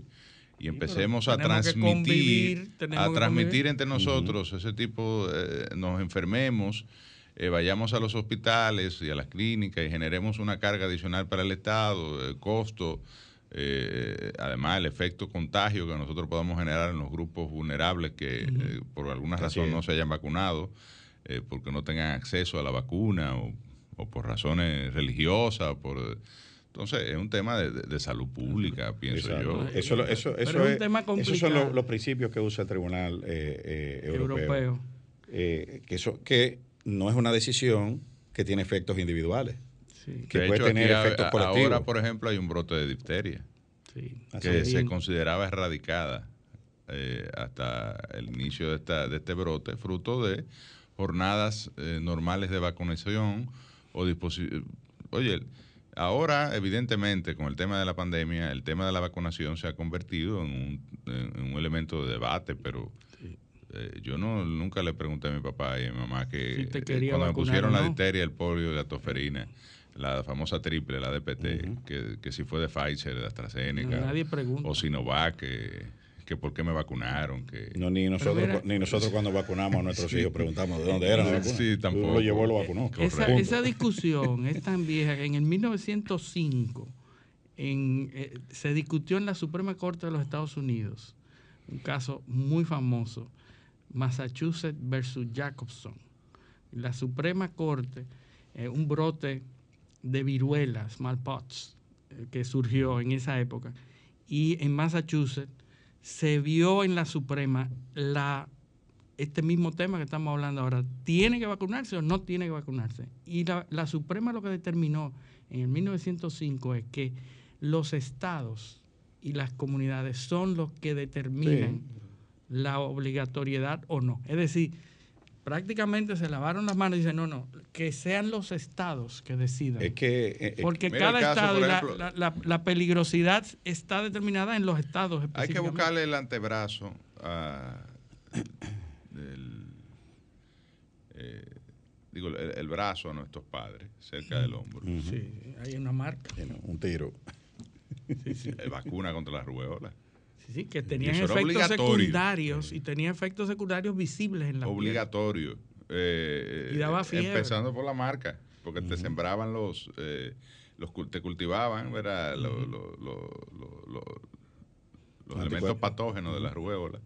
y empecemos a transmitir a transmitir entre nosotros ese tipo eh, nos enfermemos eh, vayamos a los hospitales y a las clínicas y generemos una carga adicional para el Estado, el costo, eh, además el efecto contagio que nosotros podamos generar en los grupos vulnerables que eh, por alguna razón no se hayan vacunado, porque no tengan acceso a la vacuna o, por razones religiosas, por... Entonces, es un tema de, salud pública, pienso yo. Eso, eso, eso, es, esos son los, principios que usa el Tribunal Europeo. que, son que no es una decisión que tiene efectos individuales. Que puede tener efectos colectivos. Ahora, por ejemplo, hay un brote de difteria que se consideraba erradicada eh, hasta el inicio de, esta, de este brote, fruto de jornadas eh, normales de vacunación o disposición. Oye, ahora, evidentemente, con el tema de la pandemia, el tema de la vacunación se ha convertido en un, en un elemento de debate, pero eh, yo no nunca le pregunté a mi papá y a mi mamá que eh, cuando me pusieron la difteria, el polio, la toferina, la famosa triple, la DPT, que, si fue de Pfizer, de AstraZeneca, nadie pregunta. o Sinovac, que, que por qué me vacunaron. Que... No, ni nosotros, ni nosotros cuando vacunamos a nuestros hijos preguntamos de dónde eran Sí, tampoco. lo llevó y lo vacunó. Esa, esa, discusión es tan vieja que en el 1905 en, eh, se discutió en la Suprema Corte de los Estados Unidos un caso muy famoso Massachusetts versus Jacobson. La Suprema Corte, eh, un brote de viruela, smallpox, eh, que surgió en esa época, y en Massachusetts se vio en la Suprema la, este mismo tema que estamos hablando ahora, ¿tiene que vacunarse o no tiene que vacunarse? Y la, Suprema lo que determinó en el 1905 es que los estados y las comunidades son los que determinan la obligatoriedad o no. Es decir, prácticamente se lavaron las manos y dicen, no, no, que sean los estados que decidan. Es que... eh, eh, Porque cada caso, estado, por y la, ejemplo- la- la- la peligrosidad está determinada en los estados. Hay que buscarle el antebrazo a, del, eh, digo, el, el brazo a nuestros padres, cerca del hombro. Sí, hay una marca. un tiro. Eh, vacuna contra la rubeola. Sí, sí, que tenían eso efectos secundarios y tenía efectos secundarios visibles en la piel. Obligatorio. Eh, Y daba eh, fiebre. Empezando por la marca, porque te sembraban los, eh, los cul- te cultivaban, ¿verdad? Lo- lo- lo- lo- lo- los elementos patógenos de la rubeola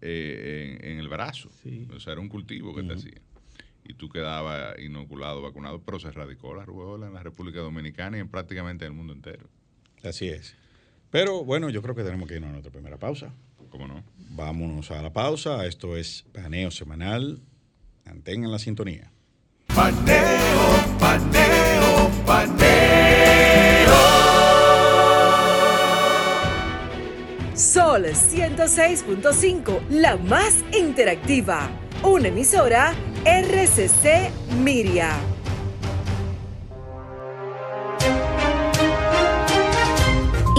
eh, en, en el brazo. Sí. O sea, era un cultivo que te hacían. Y tú quedabas inoculado, vacunado, pero se erradicó la rubeola en la República Dominicana y en prácticamente el mundo entero. Así es. Pero bueno, yo creo que tenemos que irnos a nuestra primera pausa. ¿Cómo no? Vámonos a la pausa. Esto es Paneo Semanal. Mantengan la sintonía. Paneo, paneo, paneo. Sol 106.5, la más interactiva. Una emisora RCC Miria.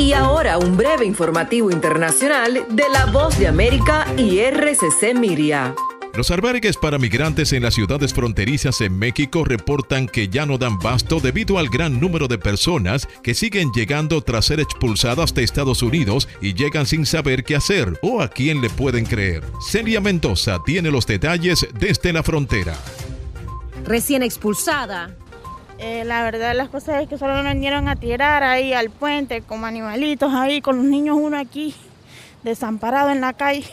Y ahora un breve informativo internacional de la Voz de América y RCC Miria. Los albergues para migrantes en las ciudades fronterizas en México reportan que ya no dan basto debido al gran número de personas que siguen llegando tras ser expulsadas de Estados Unidos y llegan sin saber qué hacer o a quién le pueden creer. Celia Mendoza tiene los detalles desde la frontera. Recién expulsada, Eh, la verdad las cosas es que solo nos vinieron a tirar ahí al puente como animalitos ahí con los niños uno aquí desamparado en la calle.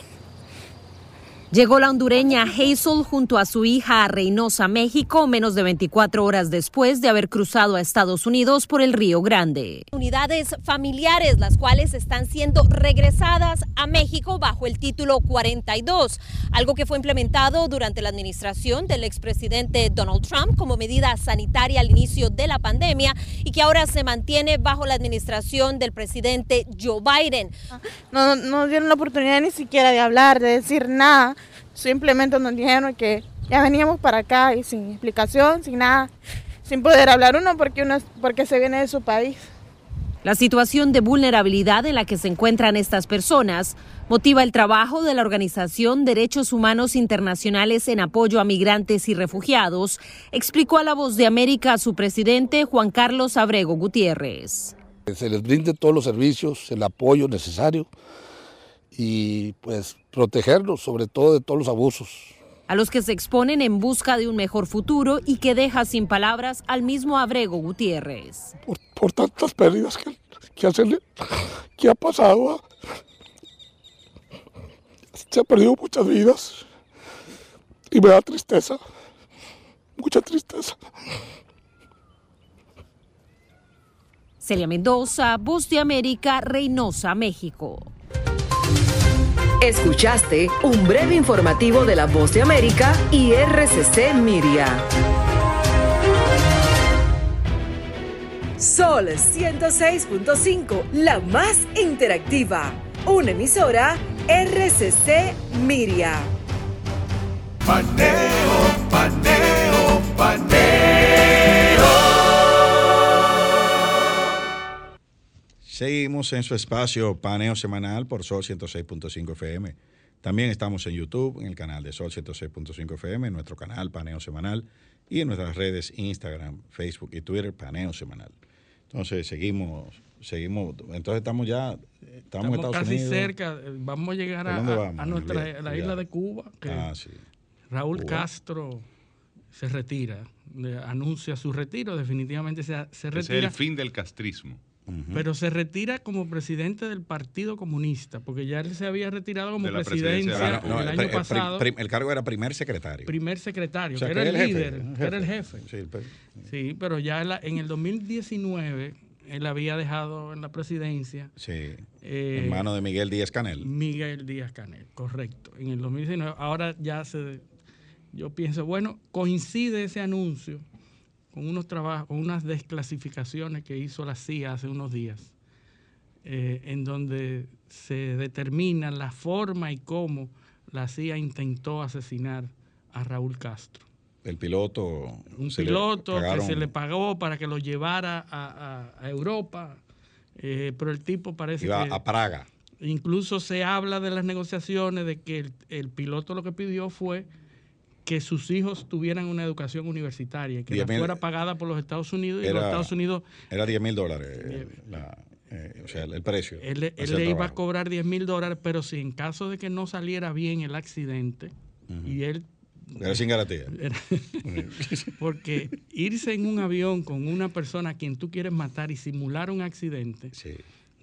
Llegó la hondureña Hazel junto a su hija a Reynosa, México, menos de 24 horas después de haber cruzado a Estados Unidos por el Río Grande. Unidades familiares, las cuales están siendo regresadas a México bajo el título 42, algo que fue implementado durante la administración del expresidente Donald Trump como medida sanitaria al inicio de la pandemia y que ahora se mantiene bajo la administración del presidente Joe Biden. No no nos dieron la oportunidad ni siquiera de hablar, de decir nada. Simplemente nos dijeron que ya veníamos para acá y sin explicación, sin nada, sin poder hablar uno porque uno es- porque se viene de su país. La situación de vulnerabilidad en la que se encuentran estas personas motiva el trabajo de la organización Derechos Humanos Internacionales en apoyo a migrantes y refugiados, explicó a La Voz de América su presidente Juan Carlos Abrego Gutiérrez. Se les brinde todos los servicios, el apoyo necesario y pues protegerlos sobre todo de todos los abusos. A los que se exponen en busca de un mejor futuro y que deja sin palabras al mismo Abrego Gutiérrez. Por, por tantas pérdidas que, que, que ha pasado. ah. Se han perdido muchas vidas y me da tristeza, mucha tristeza. Celia Mendoza, Voz de América, Reynosa, México. Escuchaste un breve informativo de la Voz de América y RCC Miria. Sol 106.5, la más interactiva. Una emisora RCC Miria. Paneo, paneo, paneo. Seguimos en su espacio Paneo Semanal por Sol 106.5 FM. También estamos en YouTube, en el canal de Sol 106.5 FM, en nuestro canal Paneo Semanal y en nuestras redes Instagram, Facebook y Twitter Paneo Semanal. Entonces seguimos, seguimos, entonces estamos ya, estamos, en Estamos Estados casi Unidos. cerca. Vamos a llegar ¿Por a, a- vamos? a nuestra Ya, la ya. isla de Cuba. Que Ah, sí. Raúl Cuba. Castro se retira, anuncia su retiro, definitivamente se, se Ese es retira. el fin del castrismo. Pero se retira como presidente del Partido Comunista, porque ya él se había retirado como presidencia No, el el, año el pasado, el cargo era primer secretario. primer secretario, O sea, que que era el, líder, que era el jefe. Sí, pero ya en la- en el 2019 él había dejado en la presidencia sí. eh, en manos de Miguel Díaz Canel. Miguel Díaz Canel, correcto. En el 2019, ahora ya se, yo pienso, bueno, coincide ese anuncio con unos trabajos, con unas desclasificaciones que hizo la CIA hace unos días, eh, en donde se determina la forma y cómo la CIA intentó asesinar a Raúl Castro. El piloto. Un piloto que se le pagó para que lo llevara a, Europa, eh, pero el tipo parece Iba que... a Praga. Incluso se habla de las negociaciones de que el, piloto lo que pidió fue que sus hijos tuvieran una educación universitaria que la fuera pagada por los Estados Unidos y los Estados Unidos... Era 10 mil dólares eh, o sea, el, precio. Él, le iba a cobrar 10 mil dólares, pero si en caso de que no saliera bien el accidente y él era sin garantía. [LAUGHS] porque irse en un avión con una persona a quien tú quieres matar y simular un accidente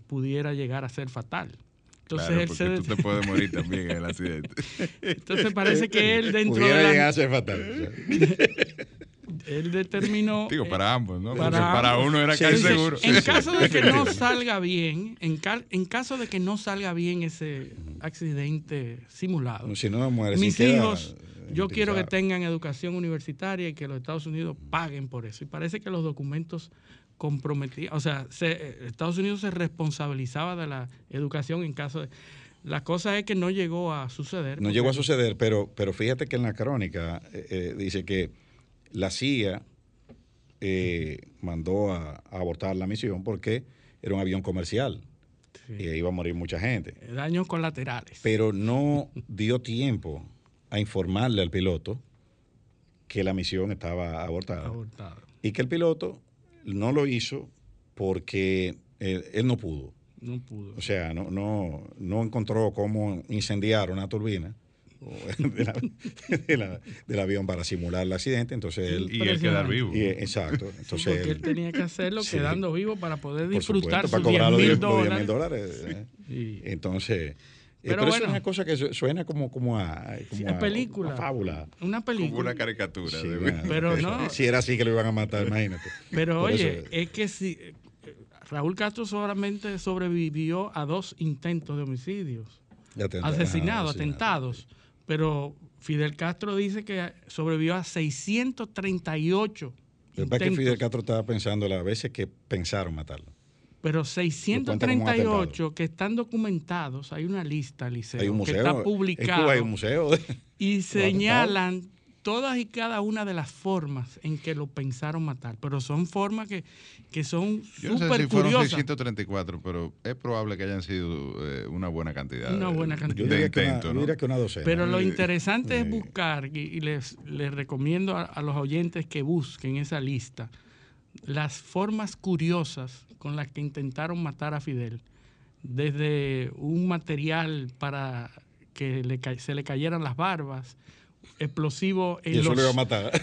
pudiera llegar a ser fatal. Entonces claro, él se... tú te puedes morir también en el accidente. [LAUGHS] Entonces parece que él dentro pudiera de llegar a ser fatal. [LAUGHS] él determinó. Digo, para ambos, ¿no? Para, para uno era casi seguro. En caso de que no salga bien, en, en, caso de que no salga bien ese accidente simulado, si no muere, mis hijos yo quiero que tengan educación universitaria y que los Estados Unidos paguen por eso. Y parece que los documentos comprometían, o sea, Estados Unidos se responsabilizaba de la educación en caso de... La cosa es que no llegó a suceder. No llegó a suceder, pero, pero fíjate que en la crónica eh, eh, dice que la CIA eh, mandó a, abortar la misión porque era un avión comercial y iba a morir mucha gente. Daños colaterales. Pero no dio tiempo a informarle al piloto que la misión estaba abortada. Y que el piloto no lo hizo porque él, no pudo. No pudo. O sea, no, no, no encontró cómo incendiar una turbina [LAUGHS] del avión para simular el accidente. Entonces él, y él quedar vivo. exacto. Entonces porque él, tenía que hacerlo quedando vivo para poder disfrutar sus 10 mil dólares. dólares ¿eh? Entonces eh, pero, bueno, es una cosa que suena como, como a, como película. fábula. Una película. Como una caricatura. pero no. Si era así que lo iban a matar, imagínate. Pero oye, es que si Raúl Castro solamente sobrevivió a dos intentos de homicidios. asesinados, atentados. Pero Fidel Castro dice que sobrevivió a 638 Lo que Fidel Castro estaba pensando las veces que pensaron matarlo. Pero 638 que están documentados, hay una lista, Liceo, que está publicada. hay un museo. y [LAUGHS] señalan todas y cada una de las formas en que lo pensaron matar, pero son formas que, que son Yo no sé si fueron 634, pero es probable que hayan sido eh, una buena cantidad. Una buena cantidad. de intentos, ¿no? que una docena. Pero lo interesante es buscar, y, les, les recomiendo a los oyentes que busquen esa lista, las formas curiosas con las que intentaron matar a Fidel, desde un material para que se le cayeran las barbas, explosivos en eso los iba a matar. [LAUGHS]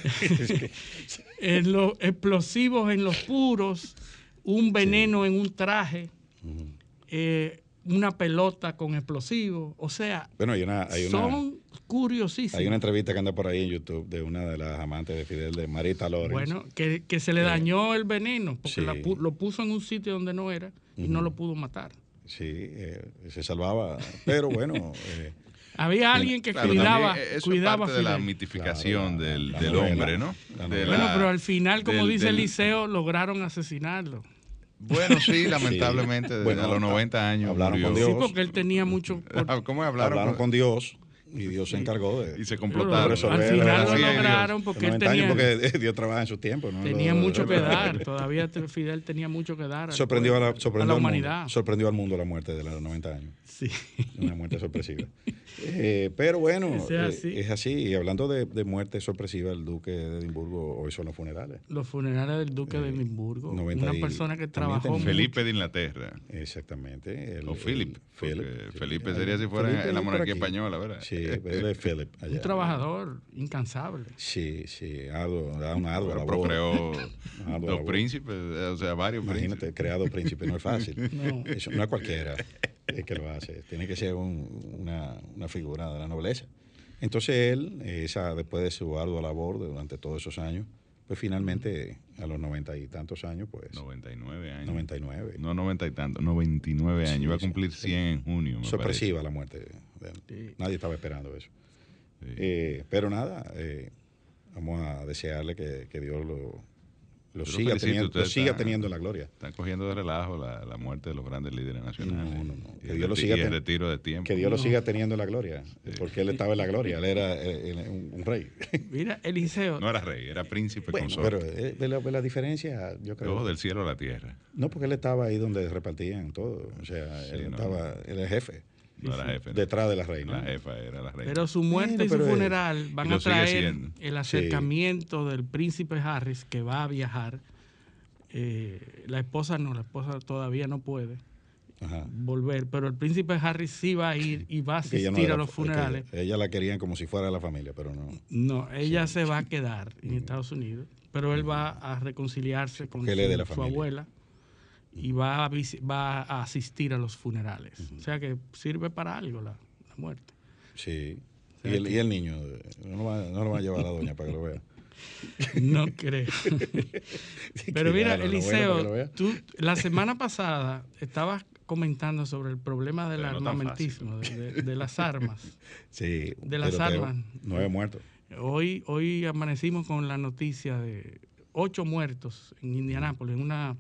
en los explosivos en los puros, un veneno en un traje, eh, una pelota con explosivos, o sea, bueno, hay una, hay una, son curiosísimos. Hay una entrevista que anda por ahí en YouTube de una de las amantes de Fidel, de Marita López. Bueno, que, se le dañó el veneno, porque lo puso en un sitio donde no era y no lo pudo matar. Sí, eh, se salvaba, pero bueno... [LAUGHS] Eh, había alguien que cuidaba, cuidaba parte de la mitificación del, hombre, ¿no? bueno, pero al final, como dice Eliseo, lograron asesinarlo. Bueno, sí, [LAUGHS] lamentablemente, a los 90 años. Hablaron con Dios. Sí, porque él tenía mucho. [LAUGHS] ¿Cómo hablaron? Hablaron con Dios. Y Dios se encargó de. Y se complotaron. Al final lo lograron porque él tenía. Porque Dios trabaja en su tiempo. ¿no? Tenía mucho que dar. [LAUGHS] Todavía Fidel tenía mucho que dar. Sorprendió a la, sorprendió a la humanidad. sorprendió al mundo la muerte de los 90 años. Sí. Una muerte sorpresiva. Eh, pero bueno, eh, es así. Y hablando de, de, muerte sorpresiva, el duque de Edimburgo hoy son los funerales. Los funerales del duque de eh, Edimburgo. una persona que trabajó. Felipe de Inglaterra. Exactamente. o Philip. Felipe sería si fuera en la monarquía española, ¿verdad? Sí, él es Philip. Un trabajador incansable. Sí, sí, una ardua labor. Procreó [LAUGHS] dos príncipes, o sea, varios Imagínate, creado príncipe no es fácil. [LAUGHS] no. Eso no es cualquiera es que lo hace. Tiene que ser una, una, figura de la nobleza. Entonces él, esa, después de su ardua labor durante todos esos años, pues finalmente a los noventa y tantos años, pues... 99 años. 99. No noventa y tantos, 99 años. Iba a cumplir 100 en junio. Sorpresiva la muerte de él. Nadie estaba esperando eso. Eh, pero nada, eh, vamos a desearle que, que Dios lo, lo siga, teniendo, lo siga están- teniendo la gloria. Están cogiendo de relajo la, la muerte de los grandes líderes nacionales. No, no, no. Y Que el Dios lo siga ten- retiro de tiempo. Que Dios lo siga teniendo en la gloria, porque él estaba en la gloria, él era eh, un, un rey. [LAUGHS] Mira, Eliseo. No era rey, era príncipe Bueno, consorte. pero eh, ve la, diferencia, yo creo. Ojo del cielo a la tierra. No, porque él estaba ahí donde repartían todo. O sea, Sí, él no. estaba, él era jefe. No era jefe. no. Detrás de la reina. La jefa era la reina. Pero su muerte y su eh, funeral van a traer el Sí. acercamiento del príncipe Harris que va a viajar. Eh, la esposa no, la esposa todavía no puede Ajá. volver, pero el príncipe Harris sí va a ir y va a asistir no era- a los que funerales. ella la querían como si fuera la familia, pero no. No, ella se va a quedar en Estados Unidos, pero él va a reconciliarse con su, de la abuela y va a, va a asistir a los funerales. O sea que sirve para algo la, la muerte. Sí. Y el, y el niño, eh, no lo, va, no lo va a llevar a la doña para que lo vea. [LAUGHS] No creo. [LAUGHS] Pero mira, Eliseo, tú la semana pasada estabas comentando sobre el problema del Pero no tan armamentismo, de, de- de las armas. [LAUGHS] Sí, de las armas. Nueve muertos. Hoy, hoy amanecimos con la noticia de ocho muertos en Indianápolis, en una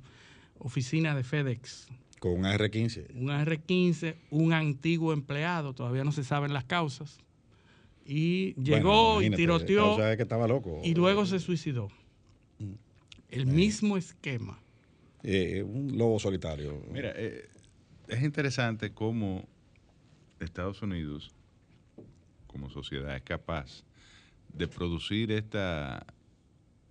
oficina de FedEx. Con un AR-15. Un AR-15, un antiguo empleado, todavía no se saben las causas. Y llegó Bueno, y tiroteó O sea, que estaba loco. y luego se suicidó. El mismo esquema. Eh, un lobo solitario. Mira, eh, es interesante cómo Estados Unidos, como sociedad, es capaz de producir esta,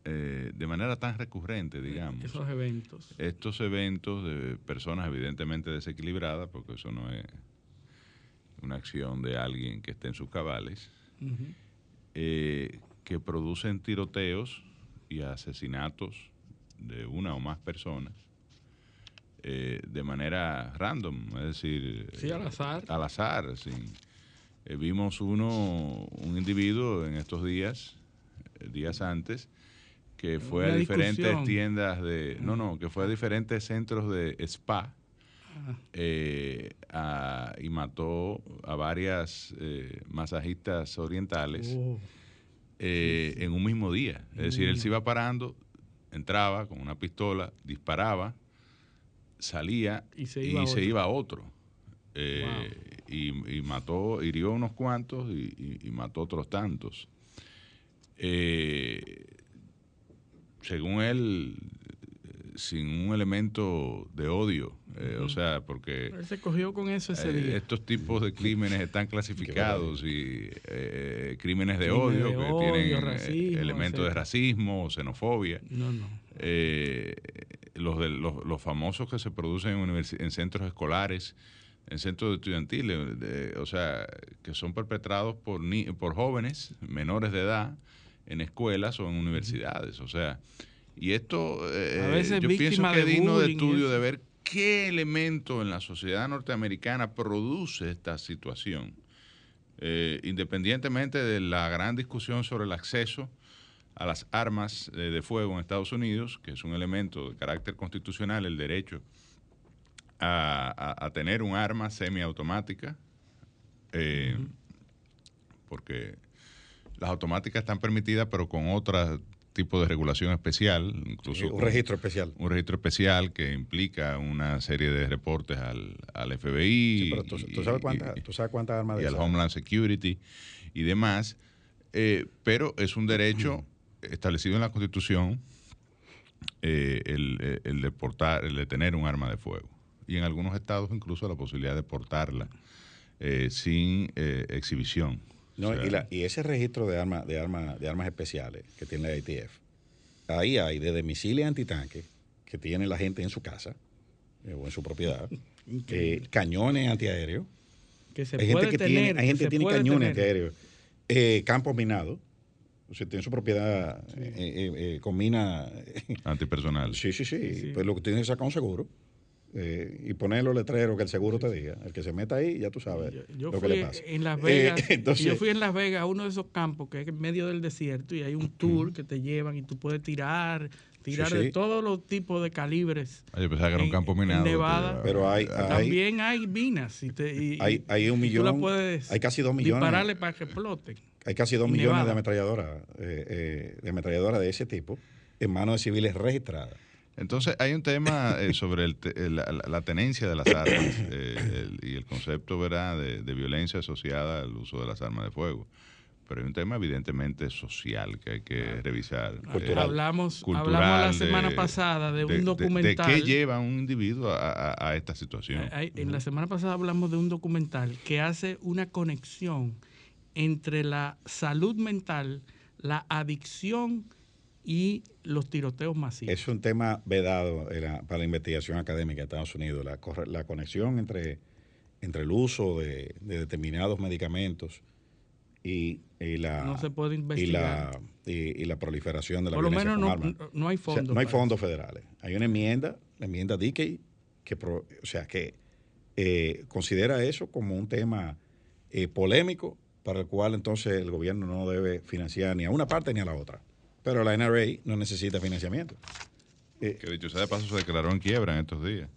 eh, de manera tan recurrente, digamos, Esos eventos. estos eventos de personas evidentemente desequilibradas, porque eso no es una acción de alguien que esté en sus cabales, eh, que producen tiroteos y asesinatos de una o más personas eh, de manera random, es decir, Sí, al azar. al azar. sin- eh, vimos uno, un individuo en estos días, eh, días antes, que fue a diferentes discusión. tiendas de, no, no, que fue a diferentes centros de spa Ah, eh, a- y mató a varias eh, masajistas orientales oh. eh, en un mismo día. Es decir, él se iba parando, entraba con una pistola, disparaba, salía Y se iba a otro. iba a otro. Eh, y, y mató, hirió unos cuantos y, y- y mató otros tantos. Eh, según él, sin un elemento de odio, eh, o sea, porque Él se cogió con eso ese eh, día. estos tipos de crímenes están clasificados y eh, crímenes de Crímenes odio de que odio, tienen racismo, elementos de racismo o xenofobia. No, no. Eh, los, de, los, los famosos que se producen en, en centros escolares, en centros estudiantiles, de- o sea, que son perpetrados por, ni- por jóvenes menores de edad en escuelas o en universidades. O sea, y esto eh, A veces yo pienso que es digno de estudio de ver qué elemento en la sociedad norteamericana produce esta situación. Eh, independientemente de la gran discusión sobre el acceso a las armas eh, de fuego en Estados Unidos, que es un elemento de carácter constitucional, el derecho a, a- a tener un arma semiautomática, eh, porque las automáticas están permitidas, pero con otro tipo de regulación especial, incluso Sí, un registro especial. un registro especial que implica una serie de reportes al, al FBI Sí, pero tú, y- tú sabes y- cuántas tú sabes cuántas armas y de al? Homeland Security y demás, eh, pero es un derecho [CLEARS THROAT] establecido en la Constitución eh, el, eh, el de portar, el de tener un arma de fuego. Y en algunos estados incluso la posibilidad de portarla eh, sin eh, exhibición. No, y, la- y ese registro de armas de armas de armas especiales que tiene la ITF, ahí hay desde misiles antitanque que tiene la gente en su casa eh, o en su propiedad, [LAUGHS] eh, cañones antiaéreos, Que se hay puede gente que tener, tiene, hay gente que tiene cañones tener. antiaéreos, eh, campos minados, o sea, tiene su propiedad eh, eh, eh, con mina. [LAUGHS] Antipersonal. Sí, sí, sí, Sí. Pues lo que tiene que sacar un seguro. Eh, y poner los letreros que el seguro te diga. El que se meta ahí, ya tú sabes Yo lo que le pasa. en Las Eh, Vegas, [LAUGHS] entonces- yo fui en Las Vegas a uno de esos campos que es en medio del desierto y hay un tour que te llevan y tú puedes tirar, tirar Sí, de todos los tipos de calibres. Ah, yo pensaba que era un campo minado. Nevada. Pero hay- hay- También hay minas y, te- y- Hay- hay un y tú la millón, puedes hay casi dos millones. dispararle para que exploten. Hay casi dos millones de ametralladoras, eh, eh, de ametralladoras de ese tipo en manos de civiles registradas. Entonces, hay un tema eh, [LAUGHS] sobre el la, tenencia de las armas eh, y el concepto ¿verdad? De, de, violencia asociada al uso de las armas de fuego. Pero hay un tema evidentemente social que hay que revisar. Cultural. Hablamos, hablamos la semana pasada de, un documental. De, qué lleva un individuo a, esta situación? en la semana pasada hablamos de un documental que hace una conexión entre la salud mental, la adicción y los tiroteos masivos. Es un tema vedado para la investigación académica de Estados Unidos, la, la conexión entre, entre el uso de, determinados medicamentos y, la, no se puede y la, y, la proliferación de la Por violencia lo menos no, no, hay fondos. no hay fondos federales. Hay una enmienda, la enmienda Dickey, que, o sea, que eh, considera eso como un tema eh, polémico para el cual entonces el gobierno no debe financiar ni a una parte ni a la otra pero la NRA no necesita financiamiento. Eh, que dicho sea de paso se declaró en quiebra en estos días.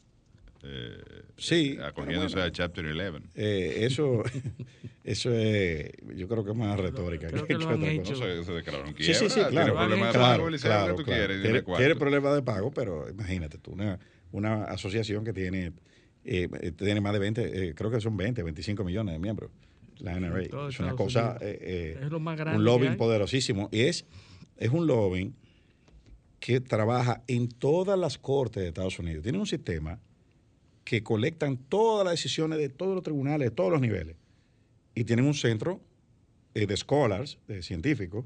Eh, sí. Eh, acogiéndose a Chapter 11. Eh, eso, [LAUGHS] eso es, yo creo que es más retórica. Creo que, que lo han hecho. Se, se, declaró en quiebra. Sí, sí, sí, claro. Tiene problema de claro, pago, claro, tú claro. quieres, tiene, tiene problema de pago, pero imagínate tú, una, una asociación que tiene, eh, tiene más de 20, eh, creo que son 20, 25 millones de miembros. La NRA. Es una cosa, eh, es lo más grande un lobbying poderosísimo. Y es es un lobbying que trabaja en todas las cortes de Estados Unidos. Tiene un sistema que colectan todas las decisiones de todos los tribunales, de todos los niveles. Y tienen un centro eh, de scholars, de científicos,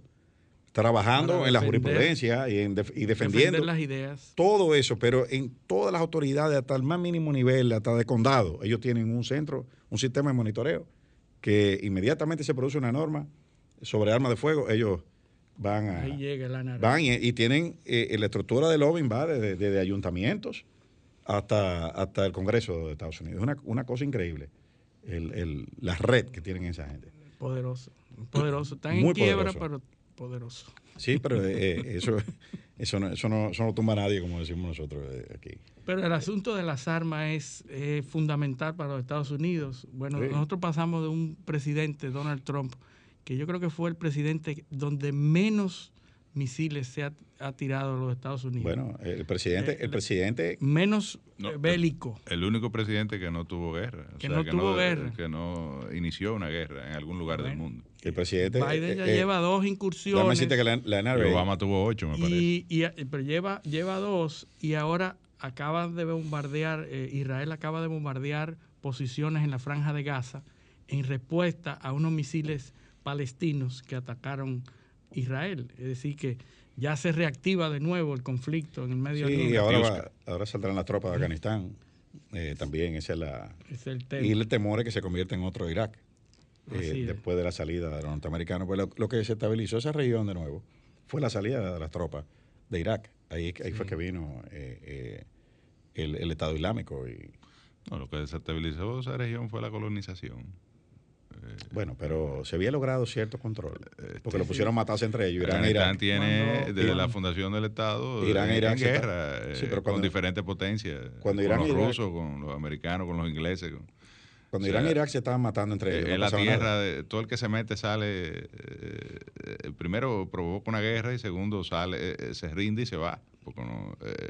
trabajando en la jurisprudencia y, en y defendiendo las ideas. todo eso, pero en todas las autoridades, hasta el más mínimo nivel, hasta de condado, ellos tienen un centro, un sistema de monitoreo, que inmediatamente se produce una norma sobre armas de fuego, ellos van a... Ahí llega la van y, tienen eh, la estructura de lobbying va desde, ayuntamientos hasta, hasta el Congreso de Estados Unidos. Es una, una cosa increíble el, el, la red que tienen esa gente. Poderoso, poderoso. Están en quiebra, pero poderoso. Sí, pero eh, eh, eso, [LAUGHS] eso, no, eso, no, eso no tumba a nadie, como decimos nosotros aquí. Pero el asunto de las armas es fundamental para los Estados Unidos. Bueno, nosotros pasamos de un presidente, Donald Trump, que yo creo que fue el presidente donde menos misiles se ha, tirado a los Estados Unidos. Bueno, el presidente, el, presidente menos bélico. El, único presidente que no tuvo guerra, que no tuvo guerra, que no inició una guerra en algún lugar del mundo. El presidente Biden ya eh, lleva dos incursiones. que la, la Obama tuvo ocho, me parece. Y, pero lleva lleva dos y ahora acaba de bombardear eh, Israel acaba de bombardear posiciones en la franja de Gaza en respuesta a unos misiles palestinos que atacaron Israel. Es decir, que ya se reactiva de nuevo el conflicto en el Medio Oriente. Sí, ahora, ahora saldrán las tropas de Afganistán. Eh, también esa es la... el tema. Y el temor es que se convierta en otro Irak. Eh, después de la salida de los norteamericanos. Pues lo, que se estabilizó esa región de nuevo fue la salida de las tropas de Irak. Ahí, ahí fue que vino eh, el, el, Estado Islámico. Y, no, lo que desestabilizó esa región fue la colonización. Bueno, pero se había logrado cierto control, eh, porque lo pusieron a matarse entre ellos. Irán, Irán tiene, desde la fundación del Estado, Irán, en, Irán guerra, eh, con diferentes potencias, cuando con Irán, los rusos, con los americanos, con los ingleses. cuando Irán y Irak se estaban matando entre ellos. En la tierra, todo el que se mete sale, eh, primero provoca una guerra y segundo sale, se rinde y se va.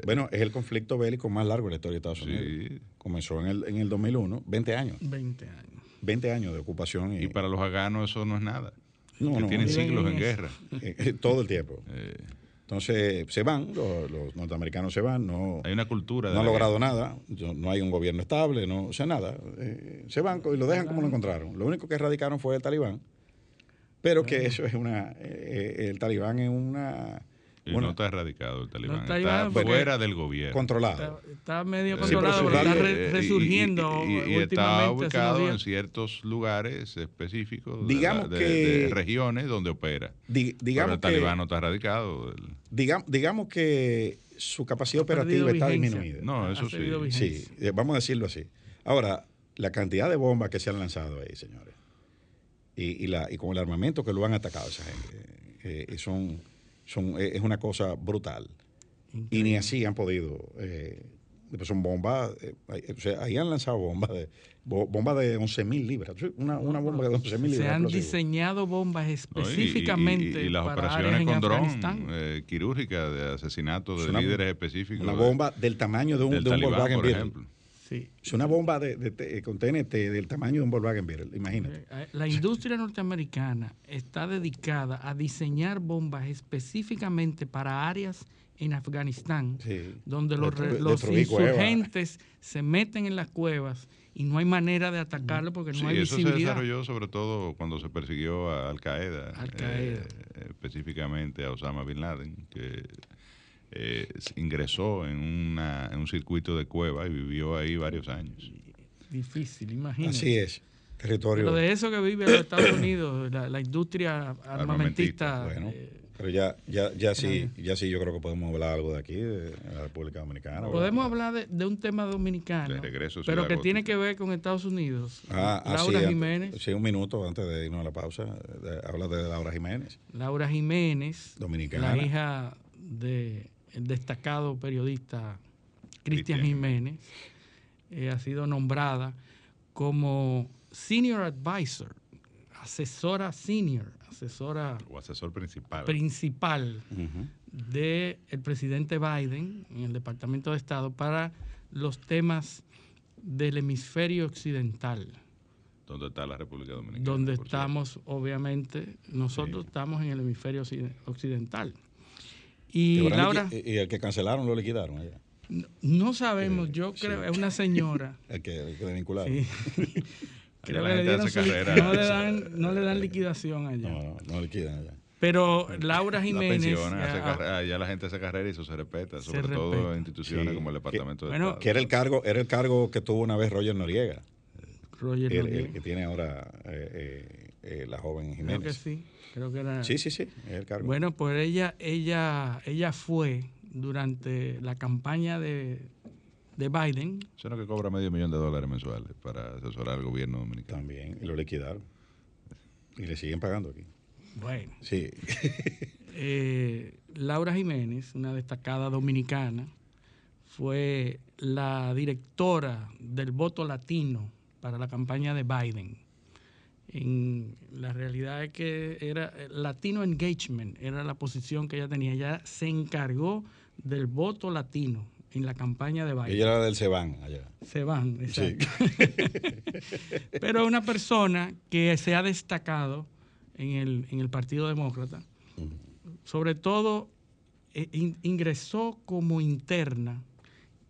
bueno, es el conflicto bélico más largo de la historia de Estados Unidos. Comenzó en el, en el 2001, 20 años. 20 años. 20 años de ocupación. Y, para los afganos eso no es nada. No, no, tienen siglos en guerra. Eh, eh, todo el tiempo. [LAUGHS] Eh. Entonces se van, los, norteamericanos se van, no hay una cultura. no han logrado nada, no hay un gobierno estable, no, o sea, nada. se van y lo dejan como lo encontraron. Lo único que erradicaron fue el talibán, pero que eso es una, el talibán es una y no está erradicado el talibán. está, fuera del gobierno. Controlado. Está, medio controlado, pero, está resurgiendo. Y, está ubicado en ciertos lugares específicos digamos de, que, regiones donde opera. digamos pero el talibán no está erradicado. digamos que su capacidad operativa está disminuida. No, eso sí. Sí, eh, vamos a decirlo así. Ahora, la cantidad de bombas que se han lanzado ahí, señores, y, la, y con el armamento que lo han atacado esa gente, eh, son son, es una cosa brutal. Y ni así han podido eh, son bombas, eh, o sea, ahí han lanzado bombas de bombas de 11.000 libras. Una, una bomba de 11.000 libras. Se han diseñado bombas específicamente y, las operaciones con dron eh, quirúrgicas de asesinato de líderes específicos. Una bomba del tamaño de un, de un Volkswagen Beetle. Sí. Es una bomba de, de, con TNT del tamaño de un Volkswagen Beetle, imagínate. Eh, la industria norteamericana está dedicada a diseñar bombas específicamente para áreas en Afganistán, donde los, los insurgentes se meten en las cuevas y no hay manera de atacarlo porque no hay visibilidad. Eso se desarrolló sobre todo cuando se persiguió a Al Qaeda, eh, específicamente a Osama Bin Laden, que eh, ingresó en, una, en un circuito de cueva y vivió ahí varios años. Difícil, imagínate. Así es. Territorio. Pero de eso que vive los Estados Unidos, la, industria armamentista. Eh, pero ya, ya, ya sí, ya sí, yo creo que podemos hablar algo de aquí, de la República Dominicana. Podemos hablar de, un tema dominicano, pero que tiene que ver con Estados Unidos. Ah, ah Laura Jiménez. Sí, un minuto antes de irnos a la pausa. habla de Laura Jiménez. Laura Jiménez, dominicana. La hija del destacado periodista Cristian Jiménez, eh, ha sido nombrada como Senior Advisor, asesora senior asesora o asesor principal, principal del presidente Biden en el Departamento de Estado para los temas del hemisferio occidental. ¿Dónde está la República Dominicana? Donde estamos, obviamente, nosotros estamos en el hemisferio occidental. Y, Laura, y el que cancelaron lo liquidaron allá. No, sabemos, yo creo, es una señora. [LAUGHS] el que, el que le vincularon. [LAUGHS] Creo que le carrera, no, le dan, [LAUGHS] no le dan liquidación allá. No, no liquidan allá. Pero Laura Jiménez. ya la gente hace carrera y eso se respeta, sobre todo en instituciones como el Departamento de bueno, Estado. Que era el, cargo, era el cargo que tuvo una vez Roger Noriega. Roger el, Noriega. El que tiene ahora eh, eh, eh, la joven Jiménez. Creo que sí. Creo que era... Sí, sí, sí. Es el cargo. Bueno, pues ella, ella, ella fue durante la campaña de, de Biden. Suena que cobra medio millón de dólares mensuales para asesorar al gobierno dominicano. También, y lo liquidaron. Y le siguen pagando aquí. Bueno. Sí. [LAUGHS] Eh, Laura Jiménez, una destacada dominicana, fue la directora del voto latino para la campaña de Biden. En, la realidad es que era Latino Engagement, era la posición que ella tenía. Ella se encargó del voto latino en la campaña de Biden. Ella era del Ceban allá. Ceban, exacto. [LAUGHS] Pero una persona que se ha destacado en el, en el Partido Demócrata, sobre todo eh, ingresó como interna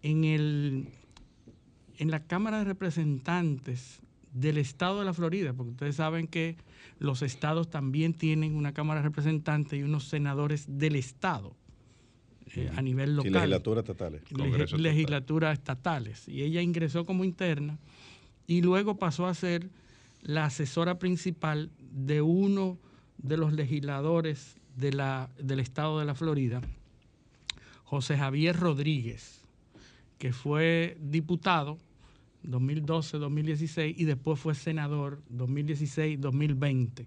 en, el, en la Cámara de Representantes del Estado de la Florida, porque ustedes saben que los estados también tienen una Cámara de Representantes y unos senadores del Estado. Eh, a nivel local. legislaturas estatales. legislaturas estatales. Y ella ingresó como interna y luego pasó a ser la asesora principal de uno de los legisladores de la, del estado de la Florida, José Javier Rodríguez, que fue diputado 2012-2016 y después fue senador 2016-2020.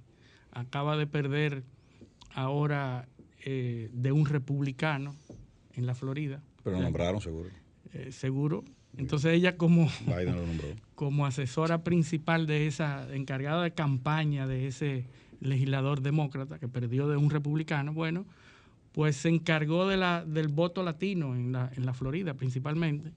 Acaba de perder ahora eh, de un republicano en la Florida. Pero lo nombraron seguro. Eh, seguro. Entonces ella como, [LAUGHS] como asesora principal de esa, encargada de campaña de ese legislador demócrata que perdió de un republicano, bueno, pues se encargó de la, del voto latino en la, en la Florida principalmente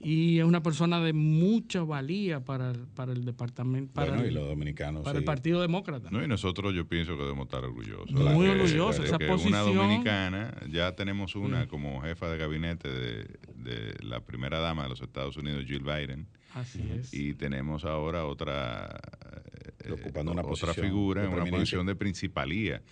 y es una persona de mucha valía para, para el departamento, para, el, los dominicanos, para el Partido Demócrata. No, y nosotros yo pienso que debemos estar orgullosos. Muy orgullosos, esa posición. Una dominicana, ya tenemos una como jefa de gabinete de, de, la primera dama de los Estados Unidos, Jill Biden. Así es. Y tenemos ahora otra ocupando una otra figura en una posición de principalía,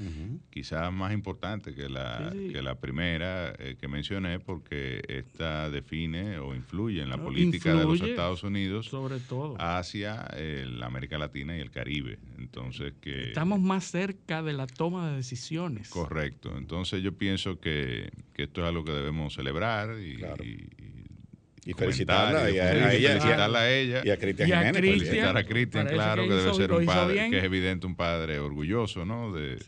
quizás más importante que la, que la primera eh, que mencioné, porque esta define o influye en la política de los Estados Unidos sobre todo. hacia eh, la América Latina y el Caribe. Entonces que estamos más cerca de la toma de decisiones. Correcto. Entonces yo pienso que, esto es algo que debemos celebrar y y felicitarla a, ella, felicitarla a ella y a Cristian Jiménez. Felicitar a Cristian, claro, que, debe ser un padre, que es evidente un padre orgulloso ¿no? de,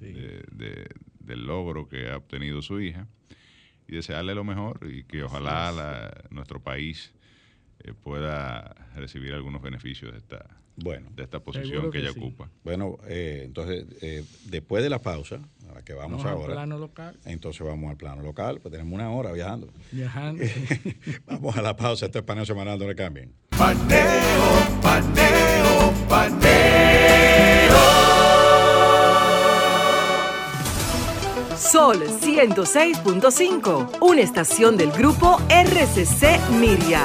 del logro que ha obtenido su hija. y desearle lo mejor y que ojalá nuestro país eh, pueda recibir algunos beneficios de esta, bueno, de esta posición que, ella ocupa. Bueno, eh, entonces, eh, después de la pausa, a la que vamos, ahora, plano local. entonces vamos al plano local, pues tenemos una hora viajando. Viajando. [LAUGHS] vamos a la pausa, este es paneo semanal, no le cambien. Paneo, paneo, paneo. Sol 106.5, una estación del grupo RCC Miria.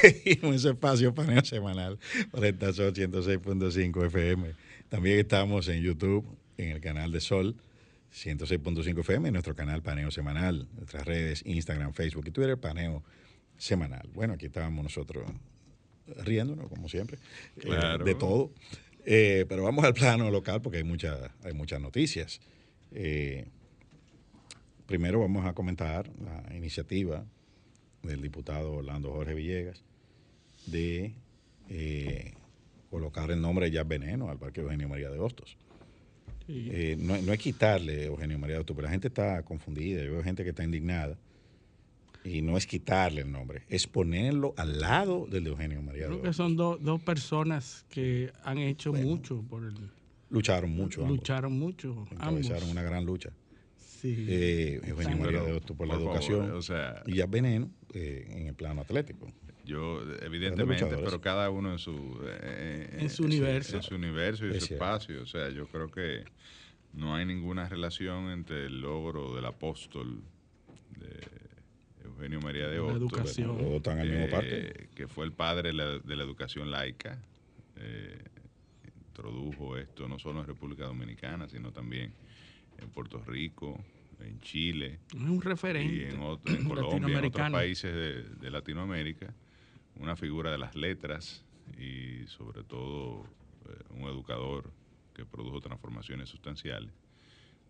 [LAUGHS] Seguimos espacio paneo semanal por esta Sol 106.5 FM. También estamos en YouTube, en el canal de Sol 106.5 FM, en nuestro canal Paneo Semanal, nuestras redes Instagram, Facebook y Twitter, Paneo Semanal. Bueno, aquí estábamos nosotros riéndonos, como siempre, eh, Claro. de todo. Eh, pero vamos al plano local porque hay, mucha, hay muchas noticias. Eh, primero vamos a comentar la iniciativa del diputado Orlando Jorge Villegas de eh, colocar el nombre de Jazz Veneno al Parque Eugenio María de Hostos. Eh, no, no es quitarle Eugenio María de Hostos, pero la gente está confundida. Yo veo gente que está indignada. Y no es quitarle el nombre, es ponerlo al lado del de Eugenio María de Creo que Hostos. son do- dos personas que han hecho mucho por el. Lucharon mucho. ambos. Lucharon mucho. ambos. Encabezaron una gran lucha. Sí. Eh, Eugenio María de Hostos por la favor, educación. o sea- y Jazz Veneno eh, en el plano atlético. Yo, evidentemente, pero cada uno en su, eh, En su universo. En su universo y Es su cierto. espacio. O sea, yo creo que no hay ninguna relación entre el logro del apóstol de Eugenio María de La Hostos, educación. Los dos están al mismo eh, parque. que fue el padre de la, de la educación laica. eh, introdujo esto no solo en República Dominicana, sino también en Puerto Rico, en Chile Es un referente. y en, ot- en [CLEARS THROAT] Colombia, en otros países de, de Latinoamérica, una figura de las letras y sobre todo eh, un educador que produjo transformaciones sustanciales.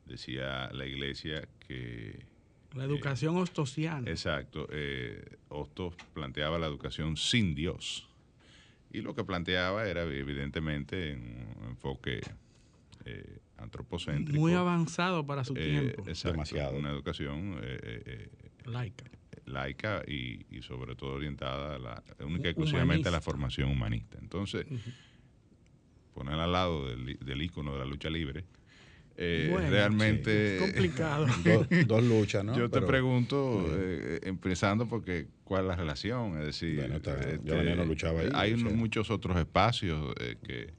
Decía la iglesia que... La educación ostosiana. Exacto, eh, Hostos planteaba la educación sin Dios. Y lo que planteaba era evidentemente un enfoque eh, antropocéntrico. Muy avanzado para su Eh, tiempo. exacto, Demasiado. Una educación eh, eh, eh, Laica. Laica y, y sobre todo orientada a la, única y exclusivamente a la formación humanista. Entonces, poner al lado del, del ícono de la lucha libre, eh, Bueno, realmente... sí, es complicado. [LAUGHS] Dos, dos luchas, ¿no? Yo te pregunto, eh, empezando porque, ¿cuál es la relación? Es decir, Bueno, está- este, ya Veneno luchaba ahí, hay o sea. muchos otros espacios eh, que,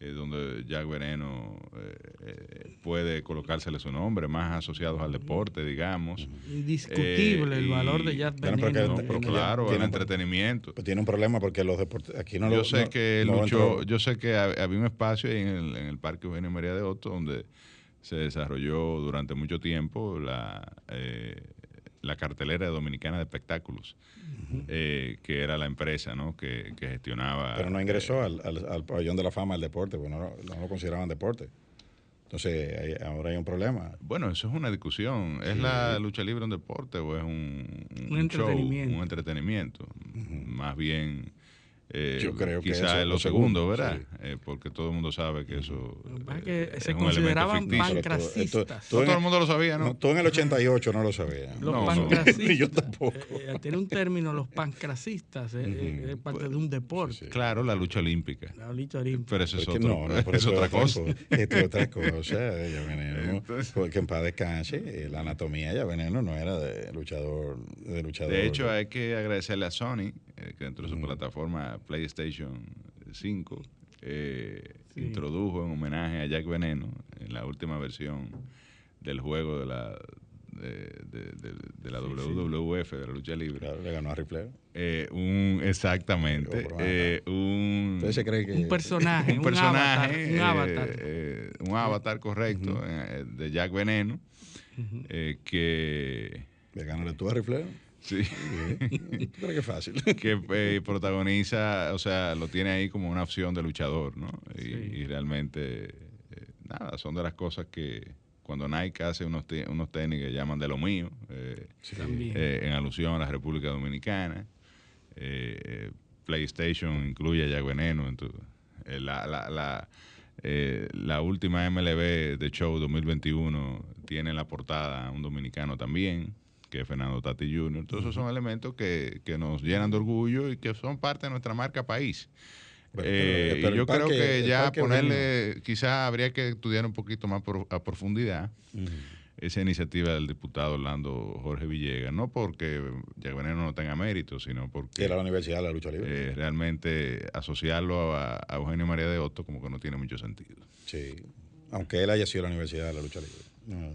eh, donde Jack Veneno eh, eh, puede colocársele su nombre, más asociados al deporte, digamos. Indiscutible el valor de Jack Veneno. pero claro, el entretenimiento. Pues tiene un problema porque los deportes aquí no yo lo sé no- que no luchó, yo sé que hab- había un espacio ahí en el, en el Parque Eugenio María de Otto donde se desarrolló durante mucho tiempo la, eh, la cartelera dominicana de espectáculos, eh, que era la empresa ¿no? que, que gestionaba. Pero no ingresó al, al, al pabellón de la fama del deporte, porque no, no lo consideraban deporte. Entonces, hay- ahora hay un problema. Bueno, eso es una discusión. ¿Es Sí. la lucha libre un deporte o es un, Un show, entretenimiento. un entretenimiento? Más bien, eh, Yo creo que quizá es lo lo segundo, segundo, ¿verdad? sí. Eh, porque todo el mundo sabe que eso pasa es eh, que es se un consideraban pancracistas. No todo el mundo lo sabía, ¿no? tú en el 88 no lo sabías. Los No, no. pancracistas. [LAUGHS] Ni yo tampoco. eh, eh, tiene un término, los pancracistas, eh, eh, es parte de un deporte. Claro, la lucha olímpica. La lucha olímpica. Pero eso es, Porque otro, no, no, es otra cosa. Esto es otra cosa. Ella veneno. Entonces- Porque en paz descanse, la anatomía de ella veneno no era de luchador. De, luchador. De hecho, hay que agradecerle a Sony, eh, que dentro de su plataforma PlayStation 5 eh, Sí. introdujo en homenaje a Jack Veneno en la última versión del juego de la de, de- de- de la WWF, de la lucha libre. Claro, le ganó a Rifle. Eh, un exactamente eh, un se que. Un personaje, [LAUGHS] un un personaje avatar, un avatar. eh, un avatar correcto eh, de Jack Veneno eh, que Le ganó tú a Rifle. Sí ¿Tú crees que es fácil? [LAUGHS] que eh, protagoniza, o sea, lo tiene ahí como una opción de luchador, ¿no? Y, Sí. y realmente, eh, nada, son de las cosas que cuando Nike hace unos, unos tenis que llaman de lo mío, eh, eh, en alusión a la República Dominicana, eh, eh, PlayStation incluye a Jack Veneno, en tu- eh, la, la, la, eh, la última MLB de Show 2021 tiene en la portada a un dominicano también, que es Fernando Tati Jr. Entonces esos son elementos que, que nos llenan de orgullo y que son parte de nuestra marca país. Bueno, Eh, pero- yo parque- creo que ya ponerle, quizás habría que estudiar un poquito más por- a profundidad esa iniciativa del diputado Orlando Jorge Villegas, no porque Veneno no tenga mérito, sino porque Que era la Universidad de la Lucha Libre. eh, realmente asociarlo a, a Eugenio María de Otto como que no tiene mucho sentido. Sí. Aunque él haya sido la Universidad de la Lucha Libre. No,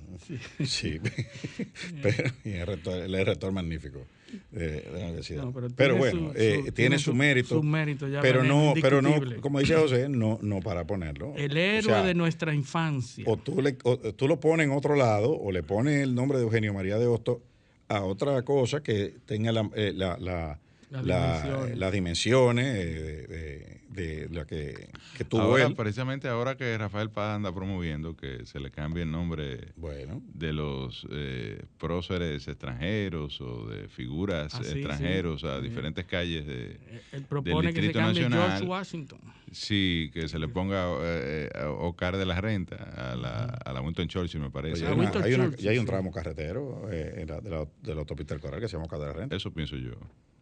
sí. [LAUGHS] pero y es rector, magnífico de, de la universidad. No, pero, bueno, su- eh, su- tiene, su, mérito. su mérito ya pero no, pero no, como dice José, no, no para ponerlo. El O héroe sea, de nuestra infancia. o tú, le, o tú lo pones en otro lado o le pones el nombre de Eugenio María de Hosto a otra cosa que tenga la, eh, la- la- Las la- dimensiones. las dimensiones eh, de, de- de la que, que tuvo Ahora, él. precisamente ahora que Rafael Paz anda promoviendo que se le cambie el nombre Bueno, de los eh, próceres extranjeros o de figuras Ah, sí, extranjeros sí. a Sí. diferentes calles de, Él Eh, propone que se Distrito cambie Nacional. George Washington. Sí, que se le ponga eh, eh, Ocar de la Renta a la, a la Winston Churchill, me parece. hay una- hay una- ya hay un tramo carretero eh, en la- de, la, de la autopista del Coral que se llama Cadera Renta. Eso pienso yo.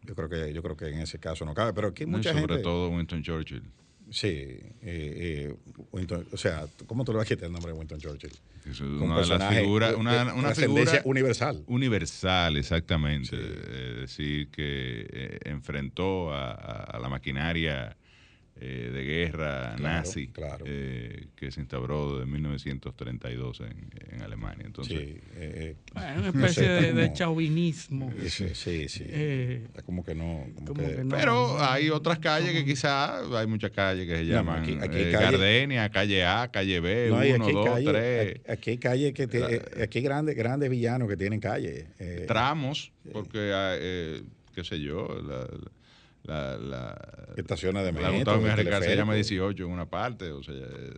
Yo creo que yo creo que en ese caso no cabe, pero aquí No, mucha sobre gente todo Winston Churchill. Sí, eh, eh, Winston- o sea, ¿cómo tú le vas a quitar el nombre de Winston Churchill? Es una de las figuras, una, una figura universal. Universal, exactamente. Sí. Es decir, que eh, enfrentó a, a- a la maquinaria eh, de guerra Claro, nazi claro. eh, que se instauró desde 1932 en, en Alemania. Entonces, sí, eh, Bueno, una no sé, especie de, de como- chauvinismo. eh, sí, sí, sí. Eh, Es como que no. Como como que- que no. Pero hay otras calles que quizás, hay muchas calles que se No, llaman aquí- aquí eh, calle- Gardenia, calle A, calle B, No, y 1, aquí hay 2, calles 3, aquí- hay calles que te- eh, aquí hay grandes, grandes villanos que tienen calles. eh, tramos, porque, hay, eh, qué sé yo, la, la, la, estaciones de la metro. Gustavo Mejía de Ricard se llama teleférico. 18 en una parte, o sea, eh,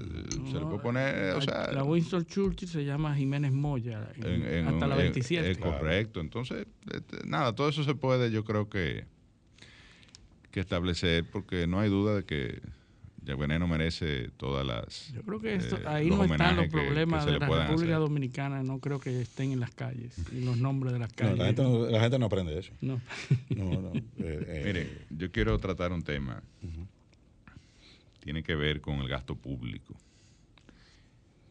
se le No, puede poner, o la- sea, la Winston Churchill se llama Jiménez Moya, en- en- en hasta la en- 27. es correcto, entonces, este, nada, todo eso se puede, yo creo que, que establecer, porque no hay duda de que Jack Veneno merece todas las... Yo creo que esto, eh, ahí no están los homenajes que- que problemas de la República hacer. Dominicana, no creo que estén en las calles y los nombres de las No, calles. la, gente no, la gente no aprende eso. No. No, no. eh, [LAUGHS] eh, Mire, yo quiero tratar un tema. Tiene que ver con el gasto público.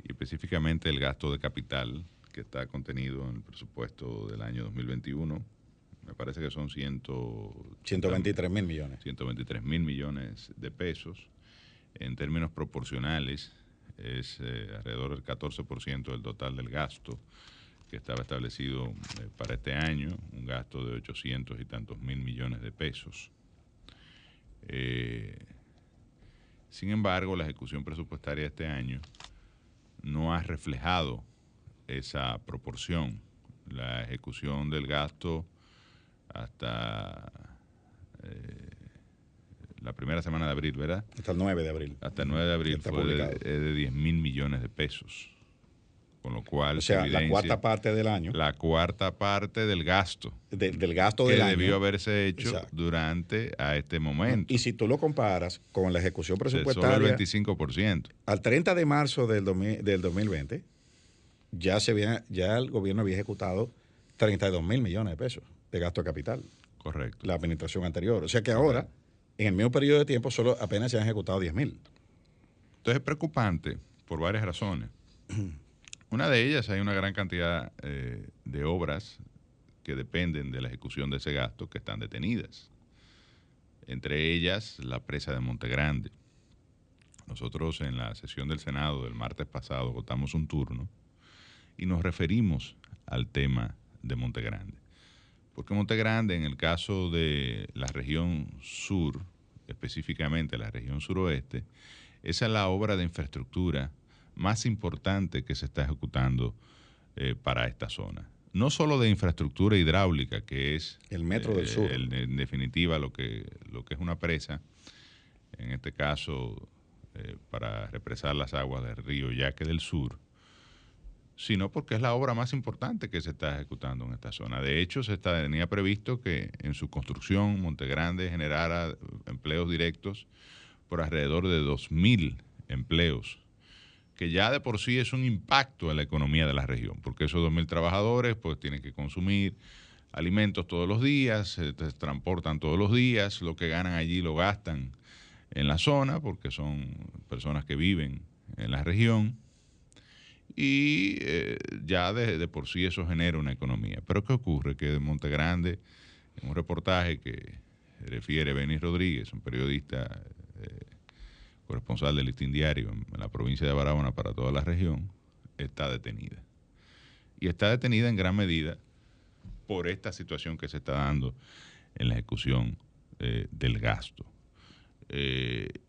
Y específicamente el gasto de capital que está contenido en el presupuesto del año 2021. Me parece que son ciento, 123 mil millones. 123 mil millones de pesos. En términos proporcionales es eh, alrededor del 14% del total del gasto que estaba establecido eh, para este año, un gasto de 800 y tantos mil millones de pesos. Eh, sin embargo, la ejecución presupuestaria de este año no ha reflejado esa proporción. La ejecución del gasto hasta la primera semana de abril, ¿verdad? Hasta el 9 de abril. Hasta el 9 de abril fue de, de 10 mil millones de pesos. Con lo cual. O sea, la cuarta parte del año. La cuarta parte del gasto. del gasto del año. Que debió haberse hecho durante a este momento. Y si tú lo comparas con la ejecución presupuestaria. Solo el 25%. Al 30 de marzo del, del 2020, ya, se había, ya el gobierno había ejecutado 32 mil millones de pesos de gasto de capital. Correcto. La administración anterior. O sea que ahora, en el mismo periodo de tiempo, solo apenas se han ejecutado 10 mil. Entonces es preocupante por varias razones. [CLEARS THROAT] Una de ellas, hay una gran cantidad eh, de obras que dependen de la ejecución de ese gasto que están detenidas. Entre ellas, la presa de Monte Grande. Nosotros en la sesión del Senado del martes pasado votamos un turno y nos referimos al tema de Monte Grande. Porque Monte Grande, en el caso de la región sur, específicamente la región suroeste, esa es la obra de infraestructura más importante que se está ejecutando eh, para esta zona. No solo de infraestructura hidráulica, que es el metro del eh, sur, en definitiva lo que, lo que es una presa, en este caso eh, para represar las aguas del río Yaque del Sur, sino porque es la obra más importante que se está ejecutando en esta zona. De hecho, se tenía previsto que en su construcción Montegrande generara empleos directos por alrededor de 2.000 empleos que ya de por sí es un impacto en la economía de la región, porque esos 2.000 trabajadores pues tienen que consumir alimentos todos los días, se transportan todos los días, lo que ganan allí lo gastan en la zona, porque son personas que viven en la región, y eh, ya de, por sí eso genera una economía. Pero ¿qué ocurre? Que de Monte Grande, en un reportaje que refiere Benis Rodríguez, un periodista eh, corresponsal del Listín Diario en, la provincia de Barahona para toda la región, está detenida. Y está detenida en gran medida por esta situación que se está dando en la ejecución eh, del gasto.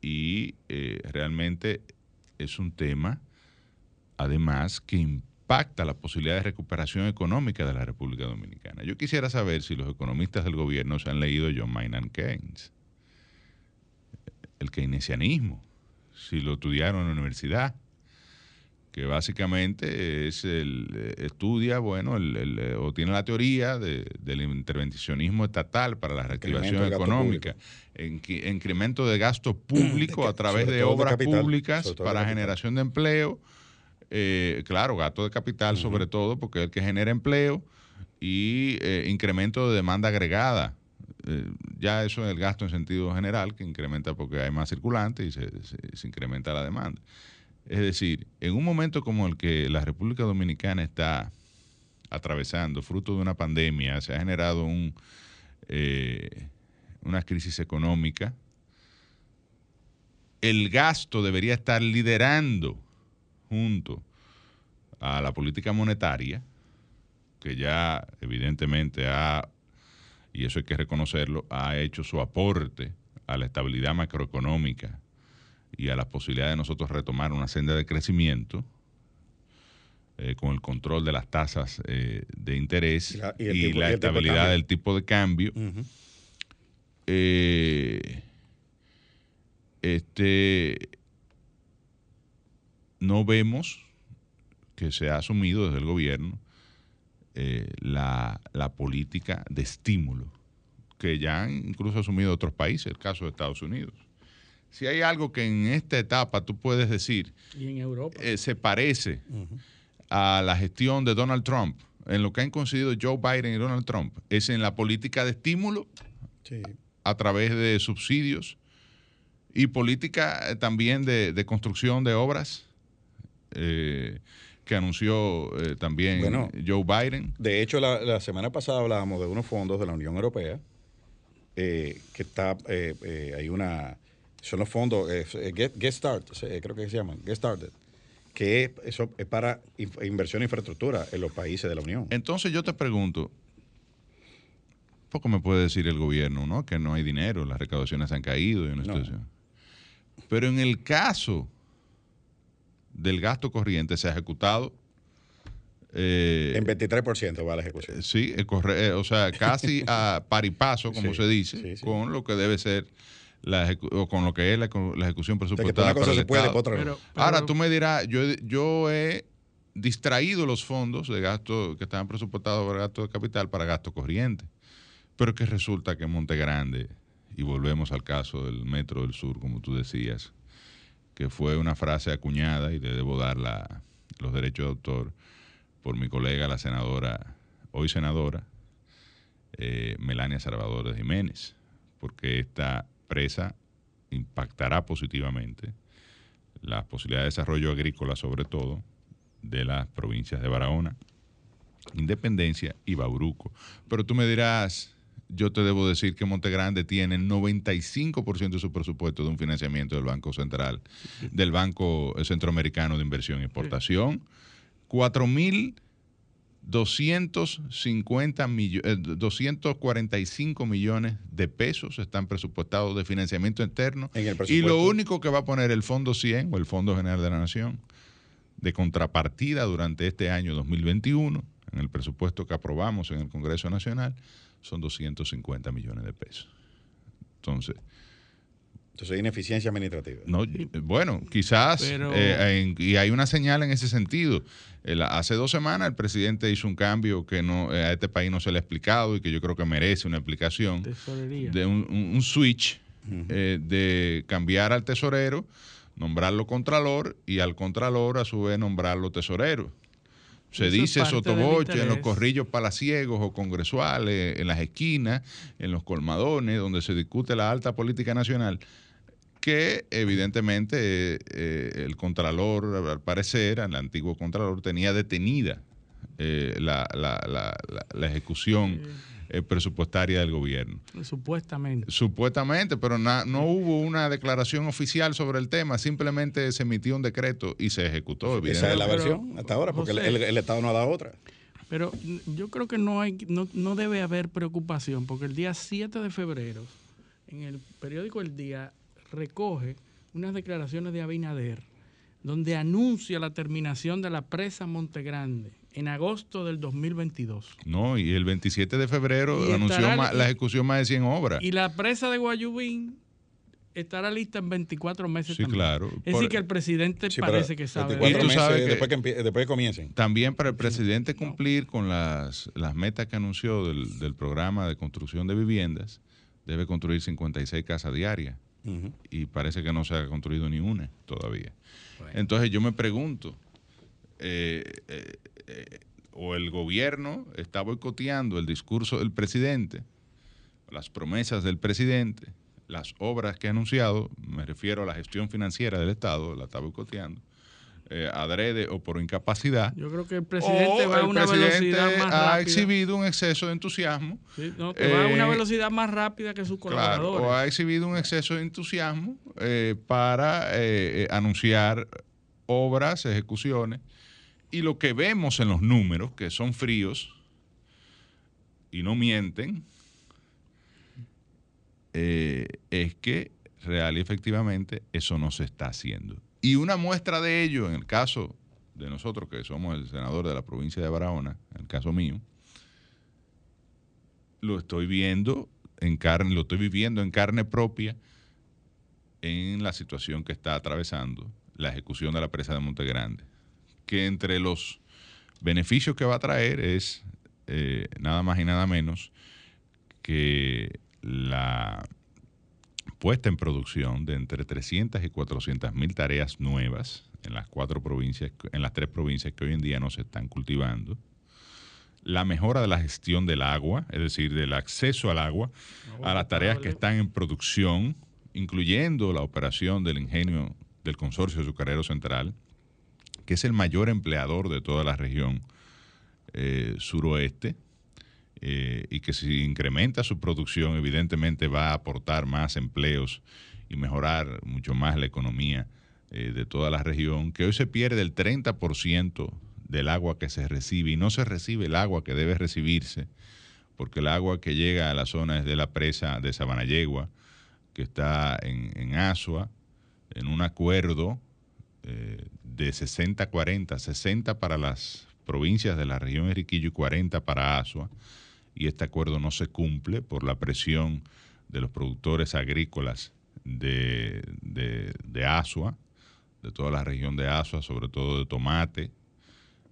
Y realmente es un tema, además, que impacta la posibilidad de recuperación económica de la República Dominicana. Yo quisiera saber si los economistas del gobierno se han leído John Maynard Keynes, el keynesianismo, si lo estudiaron en la universidad, que básicamente es el estudia, bueno, el, o tiene la teoría del intervencionismo estatal para la reactivación económica, en, incremento de gasto público a través de obras públicas para generación de empleo, eh, claro, gasto de capital sobre todo, porque es el que genera empleo, y incremento de demanda agregada eh, ya eso es el gasto en sentido general, que incrementa porque hay más circulantes y se, incrementa la demanda. Es decir, en un momento como el que la República Dominicana está atravesando, fruto de una pandemia, se ha generado un, eh, una crisis económica, el gasto debería estar liderando junto a la política monetaria, que ya evidentemente ha y eso hay que reconocerlo, ha hecho su aporte a la estabilidad macroeconómica y a la posibilidad de nosotros retomar una senda de crecimiento eh, con el control de las tasas eh, de interés y la, estabilidad del tipo de cambio. Eh, este, no vemos que se ha asumido desde el gobierno eh, la, política de estímulo que ya han incluso asumido otros países, el caso de Estados Unidos. Si hay algo que en esta etapa tú puedes decir, eh, se parece a la gestión de Donald Trump, en lo que han conseguido Joe Biden y Donald Trump, es en la política de estímulo a través de subsidios y política eh, también de, construcción de obras que anunció eh, también Joe Biden. De hecho, la, semana pasada hablábamos de unos fondos de la Unión Europea, eh, que está, eh, hay una Son los fondos eh, eh, Get, Get Start, eh, creo que se llaman, Get Started, que eso es para inversión en infraestructura en los países de la Unión. Entonces yo te pregunto, poco me puede decir el gobierno, ¿no? Que no hay dinero, las recaudaciones han caído y una situación. Pero en el caso del gasto corriente se ha ejecutado. Eh, en 23% va la ejecución. sí, eh, o sea, casi a par y paso, como se dice, con lo que debe ser la o con lo que es la, ejecución presupuestaria. Ahora tú me dirás, yo, yo he distraído los fondos de gasto que estaban presupuestados para gasto de capital para gasto corriente. Pero que resulta que Monte Grande, y volvemos al caso del Metro del Sur, como tú decías, que fue una frase acuñada y le debo dar los derechos de autor por mi colega, la senadora, hoy senadora, eh, Melania Salvador Jiménez, porque esta presa impactará positivamente las posibilidades de desarrollo agrícola, sobre todo, de las provincias de Barahona, Independencia y Bauruco. Pero tú me dirás, yo te debo decir que Montegrande tiene 95% de su presupuesto de un financiamiento del Banco Central, del Banco Centroamericano de Inversión y Exportación. 4.250 millones, 245 millones de pesos están presupuestados de financiamiento interno. y lo único que va a poner el Fondo 100 o el Fondo General de la Nación de contrapartida durante este año 2021, en el presupuesto que aprobamos en el Congreso Nacional, son 250 millones de pesos. Entonces... Entonces hay ineficiencia administrativa. No, bueno, quizás, eh, y hay una señal en ese sentido. hace dos semanas el presidente hizo un cambio que no eh, a este país no se le ha explicado y que yo creo que merece una explicación. De un, switch eh, de cambiar al tesorero, nombrarlo contralor y al contralor a su vez nombrarlo tesorero. Se dice sotoboche en los corrillos palaciegos o congresuales, en las esquinas, en los colmadones, donde se discute la alta política nacional, que evidentemente eh, el Contralor, al parecer, el antiguo Contralor, tenía detenida eh, la, ejecución. Eh, presupuestaria del gobierno. Supuestamente. Supuestamente, pero no hubo una declaración oficial sobre el tema, simplemente se emitió un decreto y se ejecutó. Esa es la versión hasta ahora, porque el, Estado no ha dado otra. Pero yo creo que no, hay, no, no debe haber preocupación, porque el día 7 de febrero, en el periódico El Día, recoge unas declaraciones de Abinader, donde anuncia la terminación de la presa Montegrande en agosto del 2022. No, y el 27 de febrero anunció la ejecución más de 100 obras. Y la presa de Guayubín estará lista en 24 meses. Sí, claro. Es decir, que el presidente parece que sabe. Y tú sabes que después, que después comiencen. También para el presidente cumplir con las, las metas que anunció del, del, programa de construcción de viviendas, debe construir 56 casas diarias. Y parece que no se ha construido ni una todavía. Entonces yo me pregunto, eh, eh, eh, o el gobierno está boicoteando el discurso del presidente, las promesas del presidente, las obras que ha anunciado, me refiero a la gestión financiera del Estado, la está boicoteando. adrede o por incapacidad. Yo creo que el presidente va a una velocidad más rápida. Ha exhibido un exceso de entusiasmo. va a una velocidad más rápida que sus colaboradores. o ha exhibido un exceso de entusiasmo para anunciar obras, ejecuciones y lo que vemos en los números, que son fríos y no mienten, eh, es que real y efectivamente eso no se está haciendo. Y una muestra de ello, en el caso de nosotros que somos el senador de la provincia de Barahona, en el caso mío, lo estoy viendo en carne, lo estoy viviendo en carne propia en la situación que está atravesando la ejecución de la presa de Montegrande que entre los beneficios que va a traer es eh, nada más y nada menos que la puesta en producción de entre 300 y 400 mil tareas nuevas en las cuatro provincias, en las tres provincias que hoy en día no se están cultivando, la mejora de la gestión del agua, es decir, del acceso al agua, a las tareas que están en producción, incluyendo la operación del ingenio del Consorcio Azucarero Central, que es el mayor empleador de toda la región eh, suroeste, eh, y que si incrementa su producción, evidentemente va a aportar más empleos y mejorar mucho más la economía eh, de toda la región, que hoy se pierde el 30% del agua que se recibe y no se recibe el agua que debe recibirse, porque el agua que llega a la zona es de la presa de Sabanayegua, que está en, en Asua, en un acuerdo eh, de 60-40, 60 para las provincias de la región Enriquillo y 40 para Asua, y este acuerdo no se cumple por la presión de los productores agrícolas de, de, Asua, de toda la región de Asua, sobre todo de tomate,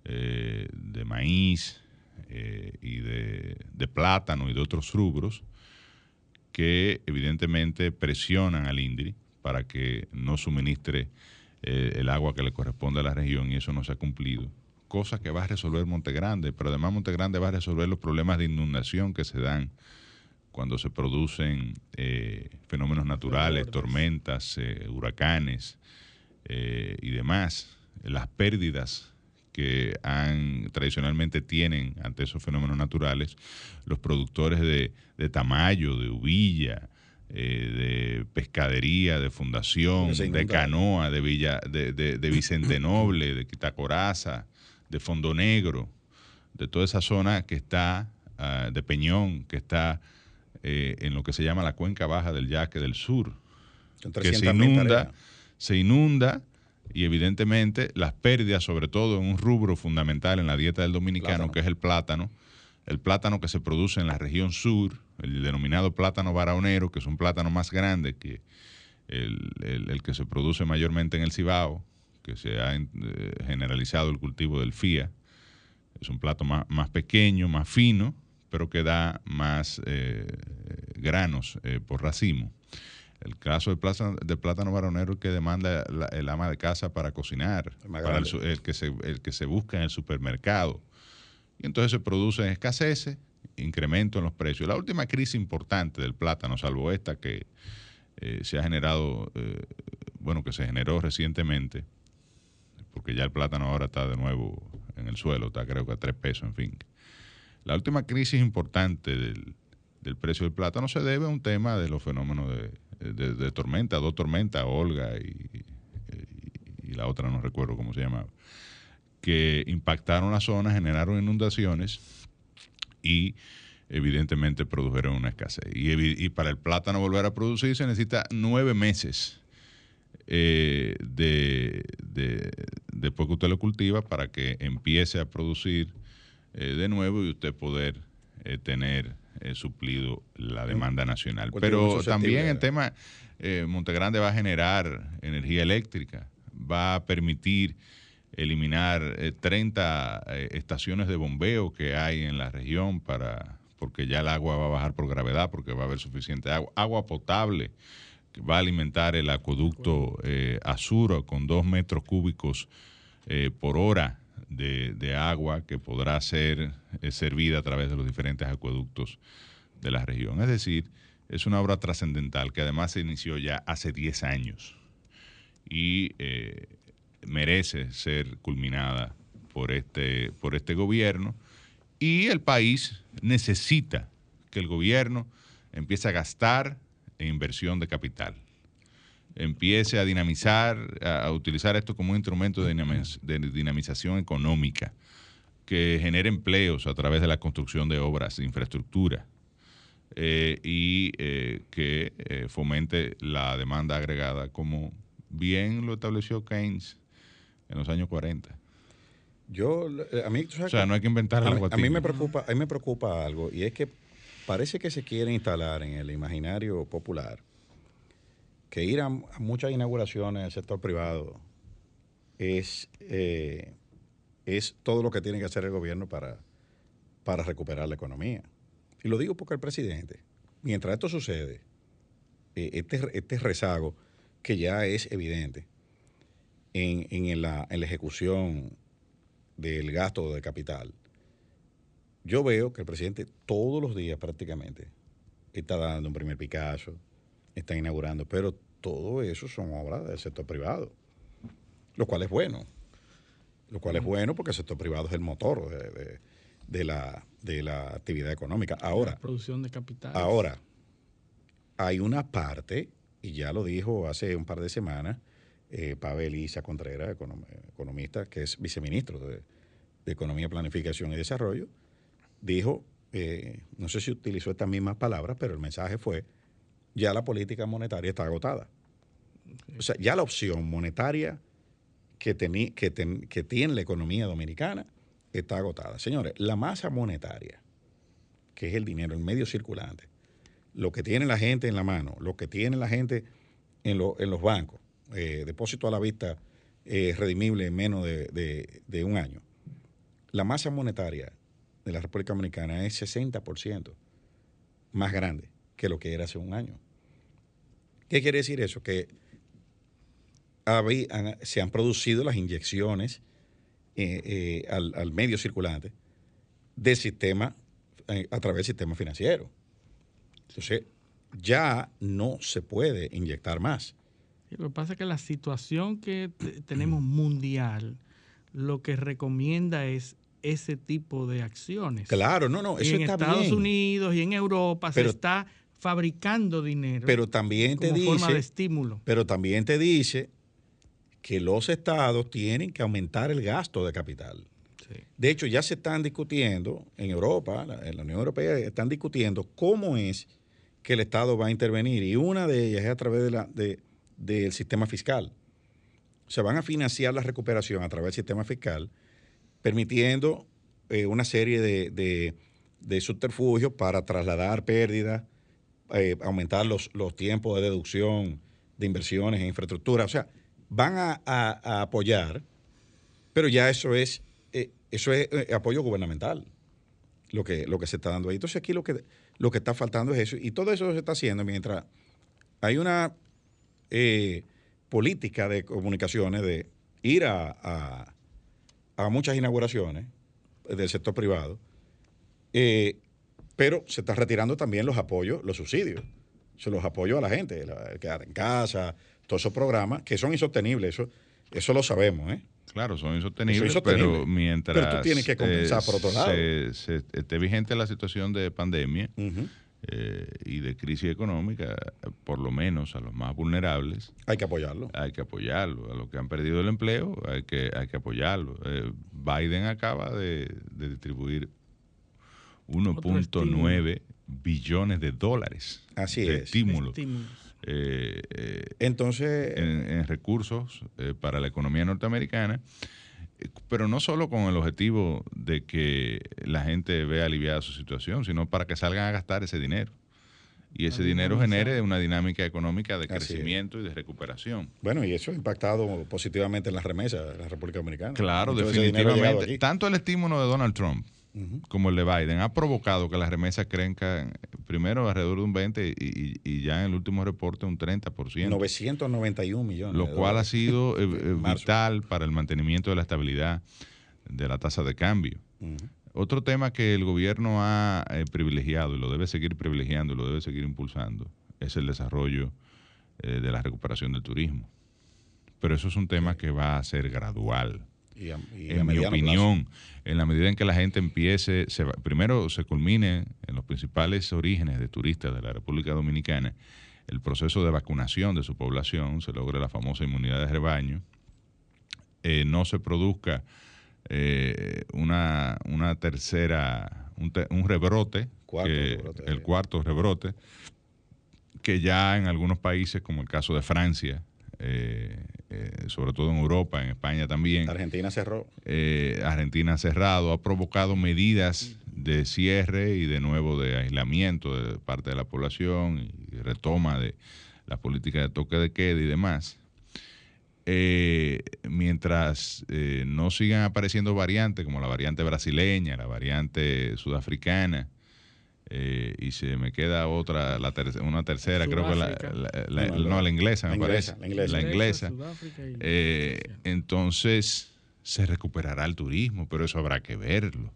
eh, de maíz eh, y de, de, plátano y de otros rubros, que evidentemente presionan al INDRI para que no suministre eh, el agua que le corresponde a la región y eso no se ha cumplido. Cosa que va a resolver Montegrande, pero además Montegrande va a resolver los problemas de inundación que se dan cuando se producen eh, fenómenos naturales, tormentas, eh, huracanes eh, y demás, las pérdidas que han, tradicionalmente tienen ante esos fenómenos naturales los productores de, de Tamayo, de Uvilla, de pescadería, de fundación, de canoa, de, Villa, de, de, Vicente [CLEARS THROAT] Noble, de Quitacoraza, de Fondo Negro, de toda esa zona que está, ah, de Peñón, que está eh, en lo que se llama la cuenca baja del Yaque del Sur, que se inunda, se inunda y evidentemente las pérdidas, sobre todo en un rubro fundamental en la dieta del dominicano, que es el plátano, el plátano que se produce en la región sur, el denominado plátano baraonero, que es un plátano más grande que el, que se produce mayormente en el Cibao, que se ha eh, generalizado el cultivo del FIA, es un plato más, más pequeño, más fino, pero que da más eh, granos eh, por racimo. El caso del plátano, del plátano varonero que demanda el ama de casa para cocinar, el, que se, el que se busca en el supermercado. Y entonces se producen escaseces, incremento en los precios. La última crisis importante del plátano, salvo esta que eh, se ha generado, bueno, que se generó recientemente, porque ya el plátano ahora está de nuevo en el suelo, está creo que a tres pesos, en fin. La última crisis importante del, precio del plátano se debe a un tema de los fenómenos de, tormenta, dos tormentas, Olga y, la otra no recuerdo cómo se llamaba, que impactaron la zona, generaron inundaciones y evidentemente produjeron una escasez. Y, para el plátano volver a producir se necesita nueve meses eh, de, después que usted lo cultiva para que empiece a producir eh, de nuevo y usted poder eh, tener suplido la demanda nacional. Pero también el tema, Montegrande va a generar energía eléctrica, va a permitir eliminar 30 estaciones de bombeo que hay en la región para porque ya el agua va a bajar por gravedad, porque va a haber suficiente agua, agua potable que va a alimentar el acueducto Azuro con dos metros cúbicos por hora de, agua que podrá ser eh, servida a través de los diferentes acueductos de la región. Es decir, es una obra trascendental que además se inició ya hace 10 años y eh, merece ser culminada por este, por este gobierno. Y el país necesita que el gobierno empiece a gastar en inversión de capital. Empiece a dinamizar, a, utilizar esto como un instrumento de, dinamización económica, que genere empleos a través de la construcción de obras de infraestructura eh, y eh, que eh, fomente la demanda agregada, como bien lo estableció Keynes en los años 40. Yo, a mí, o sea, no hay que inventar algo. A mí me preocupa, a mí me preocupa algo y es que parece que se quiere instalar en el imaginario popular que ir a, muchas inauguraciones del sector privado es, eh, es todo lo que tiene que hacer el gobierno para, para recuperar la economía. Y lo digo porque el presidente, mientras esto sucede, eh, este, este rezago que ya es evidente en, en, la, en la ejecución del gasto de capital, yo veo que el presidente todos los días prácticamente está dando un primer Picasso, están inaugurando, pero todo eso son obras del sector privado, lo cual es bueno. Lo cual es bueno porque el sector privado es el motor de, la, de la actividad económica. Ahora, producción de capital. Ahora, hay una parte y ya lo dijo hace un par de semanas eh, Pavel Isa Contreras, economista, que es viceministro de, Economía, Planificación y Desarrollo, dijo, eh, no sé si utilizó estas mismas palabras, pero el mensaje fue, ya la política monetaria está agotada. O sea, ya la opción monetaria que, que tiene la economía dominicana está agotada. Señores, la masa monetaria, que es el dinero, el medio circulante, lo que tiene la gente en la mano, lo que tiene la gente en, en los bancos, eh, depósito a la vista eh, redimible en menos de, un año. La masa monetaria de la República Dominicana es 60% más grande que lo que era hace un año. ¿Qué quiere decir eso? Que se han producido las inyecciones eh, al, al, medio circulante del sistema a través del sistema financiero. Entonces, ya no se puede inyectar más. Lo que pasa es que la situación que [CLEARS THROAT] tenemos mundial lo que recomienda es ese tipo de acciones. Claro, no, no, eso en Estados Unidos y en Europa se está fabricando dinero. Pero también te como dice, forma de estímulo. Pero también te dice que los estados tienen que aumentar el gasto de capital. De hecho, ya se están discutiendo en Europa, en la Unión Europea, están discutiendo cómo es que el Estado va a intervenir. Y una de ellas es a través de la, de, del sistema fiscal. Se van a financiar la recuperación a través del sistema fiscal, permitiendo eh, una serie de, subterfugios para trasladar pérdidas, eh, aumentar los, los, tiempos de deducción de inversiones en infraestructura. O sea, van a, apoyar, pero ya eso es, eh, eso es apoyo gubernamental, lo que, lo que se está dando ahí. Entonces aquí lo que, lo que está faltando es eso. Y todo eso se está haciendo mientras hay una eh, política de comunicaciones de ir a, a, muchas inauguraciones del sector privado, eh, pero se está retirando también los apoyos, los subsidios, los apoyos a la gente, el quedar en casa, todos esos programas que son insostenibles, eso, eso lo sabemos, ¿eh? Claro, son insostenibles, pero mientras pero tú tienes que compensar por otro lado. Se, esté vigente la situación de pandemia, eh, y de crisis económica, por lo menos a los más vulnerables. Hay que apoyarlo. Hay que apoyarlo. A los que han perdido el empleo, hay que, hay que apoyarlo. Eh, Biden acaba de, distribuir 1.9 billones de dólares Así de es. estímulos. Eh, Entonces, en recursos para la economía norteamericana pero no solo con el objetivo de que la gente vea aliviada su situación, sino para que salgan a gastar ese dinero. Y ese dinero genere una dinámica económica de crecimiento y de recuperación. Bueno, y eso ha impactado positivamente en las remesas de la República Dominicana. Claro, definitivamente. Tanto el estímulo de Donald Trump como el de Biden ha provocado que las remesas crezcan primero alrededor de un 20 y, ya en el último reporte un 30%. 991 millones. Lo cual ha sido eh, [LAUGHS] eh, vital para el mantenimiento de la estabilidad de la tasa de cambio. Otro tema que el gobierno ha eh, privilegiado y lo debe seguir privilegiando y lo debe seguir impulsando es el desarrollo de la recuperación del turismo. Pero eso es un tema que va a ser gradual en mi opinión, en la medida en que la gente empiece, se, primero se culmine en los principales orígenes de turistas de la República Dominicana el proceso de vacunación de su población, se logre la famosa inmunidad de rebaño, eh, no se produzca eh, una, una tercera, un, rebrote, el cuarto rebrote, que ya en algunos países, como el caso de Francia, eh, eh, sobre todo en Europa, en España también. Argentina cerró. Eh, Argentina ha cerrado, ha provocado medidas de cierre y de nuevo de aislamiento de parte de la población y retoma de la política de toque de queda y demás. mientras no sigan apareciendo variantes como la variante brasileña, la variante sudafricana, eh, y se me queda otra, la una tercera, creo que la, no, la inglesa, me parece. La inglesa. Eh, entonces se recuperará el turismo, pero eso habrá que verlo.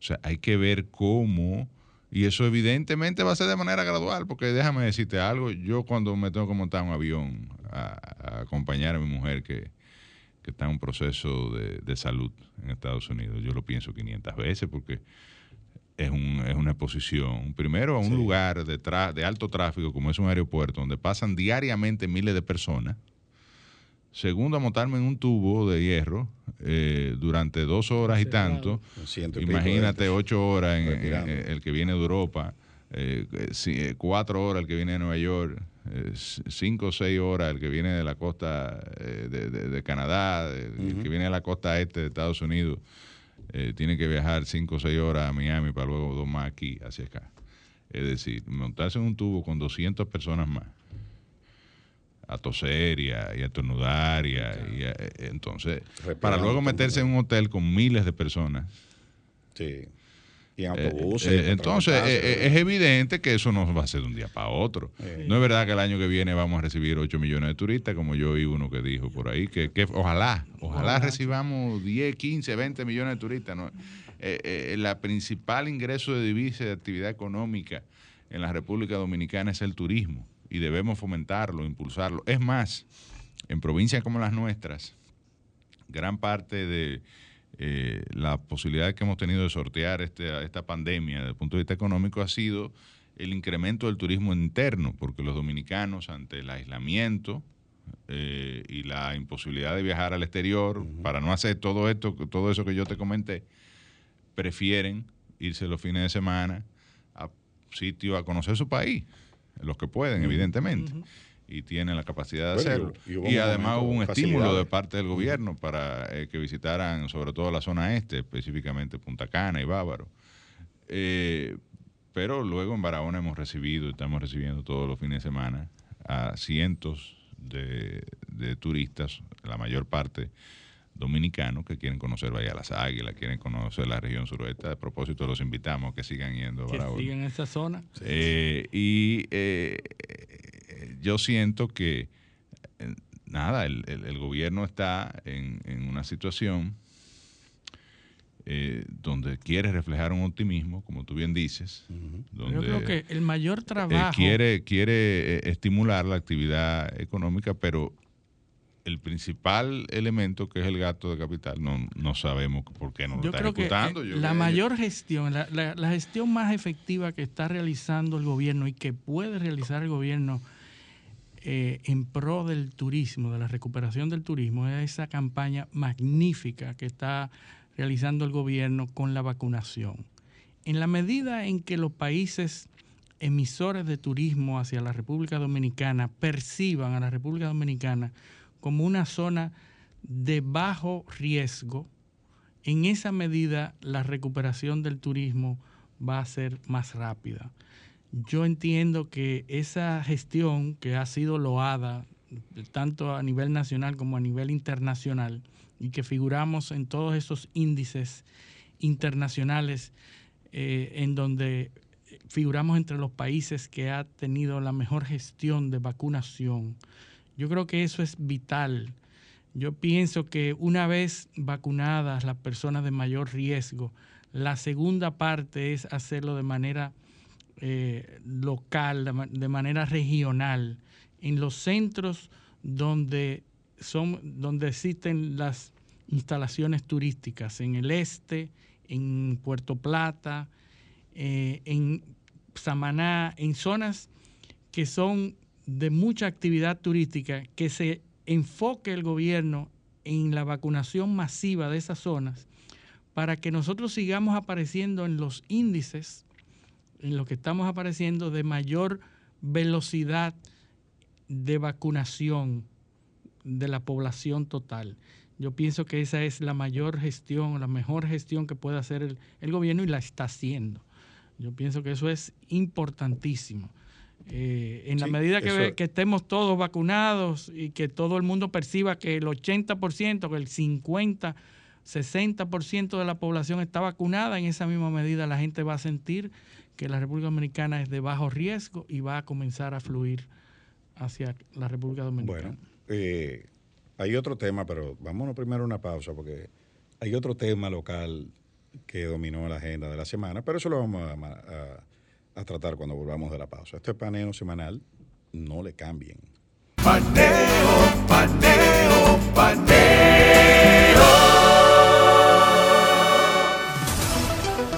O sea, hay que ver cómo, y eso evidentemente va a ser de manera gradual, porque déjame decirte algo, yo cuando me tengo que montar un avión a, acompañar a mi mujer que, que está en un proceso de, de salud en Estados Unidos, yo lo pienso 500 veces porque es, un, es una exposición, primero a un lugar de, de alto tráfico como es un aeropuerto, donde pasan diariamente miles de personas. Segundo, a montarme en un tubo de hierro eh, durante dos horas y tanto. Imagínate ocho horas en, el que viene de Europa, eh, eh, cuatro horas el que viene de Nueva York, cinco o seis horas el que viene de la costa de, Canadá, el que viene de la costa este de Estados Unidos. Eh, tiene que viajar 5 o 6 horas a Miami para luego dos más aquí, hacia acá. Es decir, montarse en un tubo con 200 personas más, a toser y a, estornudar, y, eh, entonces, para luego meterse en un hotel con miles de personas. Sí. Y en eh, autobuses. Eh, entonces, eh, es evidente que eso no va a ser de un día para otro. No es verdad que el año que viene vamos a recibir 8 millones de turistas, como yo oí uno que dijo por ahí, que, ojalá, ojalá, recibamos 10, 15, 20 millones de turistas. ¿no? la principal ingreso de divisas de actividad económica en la República Dominicana es el turismo y debemos fomentarlo, impulsarlo. Es más, en provincias como las nuestras, gran parte de eh, la posibilidad que hemos tenido de sortear este, esta pandemia desde el punto de vista económico ha sido el incremento del turismo interno, porque los dominicanos ante el aislamiento eh, y la imposibilidad de viajar al exterior para no hacer todo esto, todo eso que yo te comenté, prefieren irse los fines de semana a sitio a conocer su país, los que pueden, evidentemente y tienen la capacidad de hacerlo. Y, además hubo un estímulo de parte del gobierno para eh, que visitaran sobre todo la zona este, específicamente Punta Cana y Bávaro. Eh, pero luego en Barahona hemos recibido, estamos recibiendo todos los fines de semana a cientos de, turistas, la mayor parte dominicanos que quieren conocer Bahía Las Águilas, quieren conocer la región suroeste. A propósito, los invitamos a que sigan yendo a Barahona. Que sigan esa zona. Eh, y yo siento que, eh, nada, el, gobierno está en, una situación eh, donde quiere reflejar un optimismo, como tú bien dices. donde, yo creo que el mayor trabajo... quiere quiere eh, estimular la actividad económica, pero el principal elemento que es el gasto de capital no, no sabemos por qué no lo está ejecutando. la mayor gestión, la, la, gestión más efectiva que está realizando el gobierno y que puede realizar el gobierno eh, en pro del turismo, de la recuperación del turismo, es esa campaña magnífica que está realizando el gobierno con la vacunación. En la medida en que los países emisores de turismo hacia la República Dominicana perciban a la República Dominicana como una zona de bajo riesgo, en esa medida la recuperación del turismo va a ser más rápida yo entiendo que esa gestión que ha sido loada tanto a nivel nacional como a nivel internacional y que figuramos en todos esos índices internacionales eh, en donde figuramos entre los países que ha tenido la mejor gestión de vacunación. Yo creo que eso es vital. Yo pienso que una vez vacunadas las personas de mayor riesgo, la segunda parte es hacerlo de manera eh, local, de, manera regional, en los centros donde, son, donde existen las instalaciones turísticas, en el este, en Puerto Plata, eh, en Samaná, en zonas que son de mucha actividad turística, que se enfoque el gobierno en la vacunación masiva de esas zonas para que nosotros sigamos apareciendo en los índices en lo que estamos apareciendo de mayor velocidad de vacunación de la población total. Yo pienso que esa es la mayor gestión, la mejor gestión que puede hacer el, gobierno y la está haciendo. Yo pienso que eso es importantísimo. Eh, en la medida que, que, estemos todos vacunados y que todo el mundo perciba que el 80%, que el 50%, 60% de la población está vacunada, en esa misma medida la gente va a sentir que la República Dominicana es de bajo riesgo y va a comenzar a fluir hacia la República Dominicana. Bueno, eh, hay otro tema, pero vámonos primero a una pausa porque hay otro tema local que dominó la agenda de la semana, pero eso lo vamos a, tratar cuando volvamos de la pausa. Este paneo semanal, no le cambien. Paneo, paneo, paneo.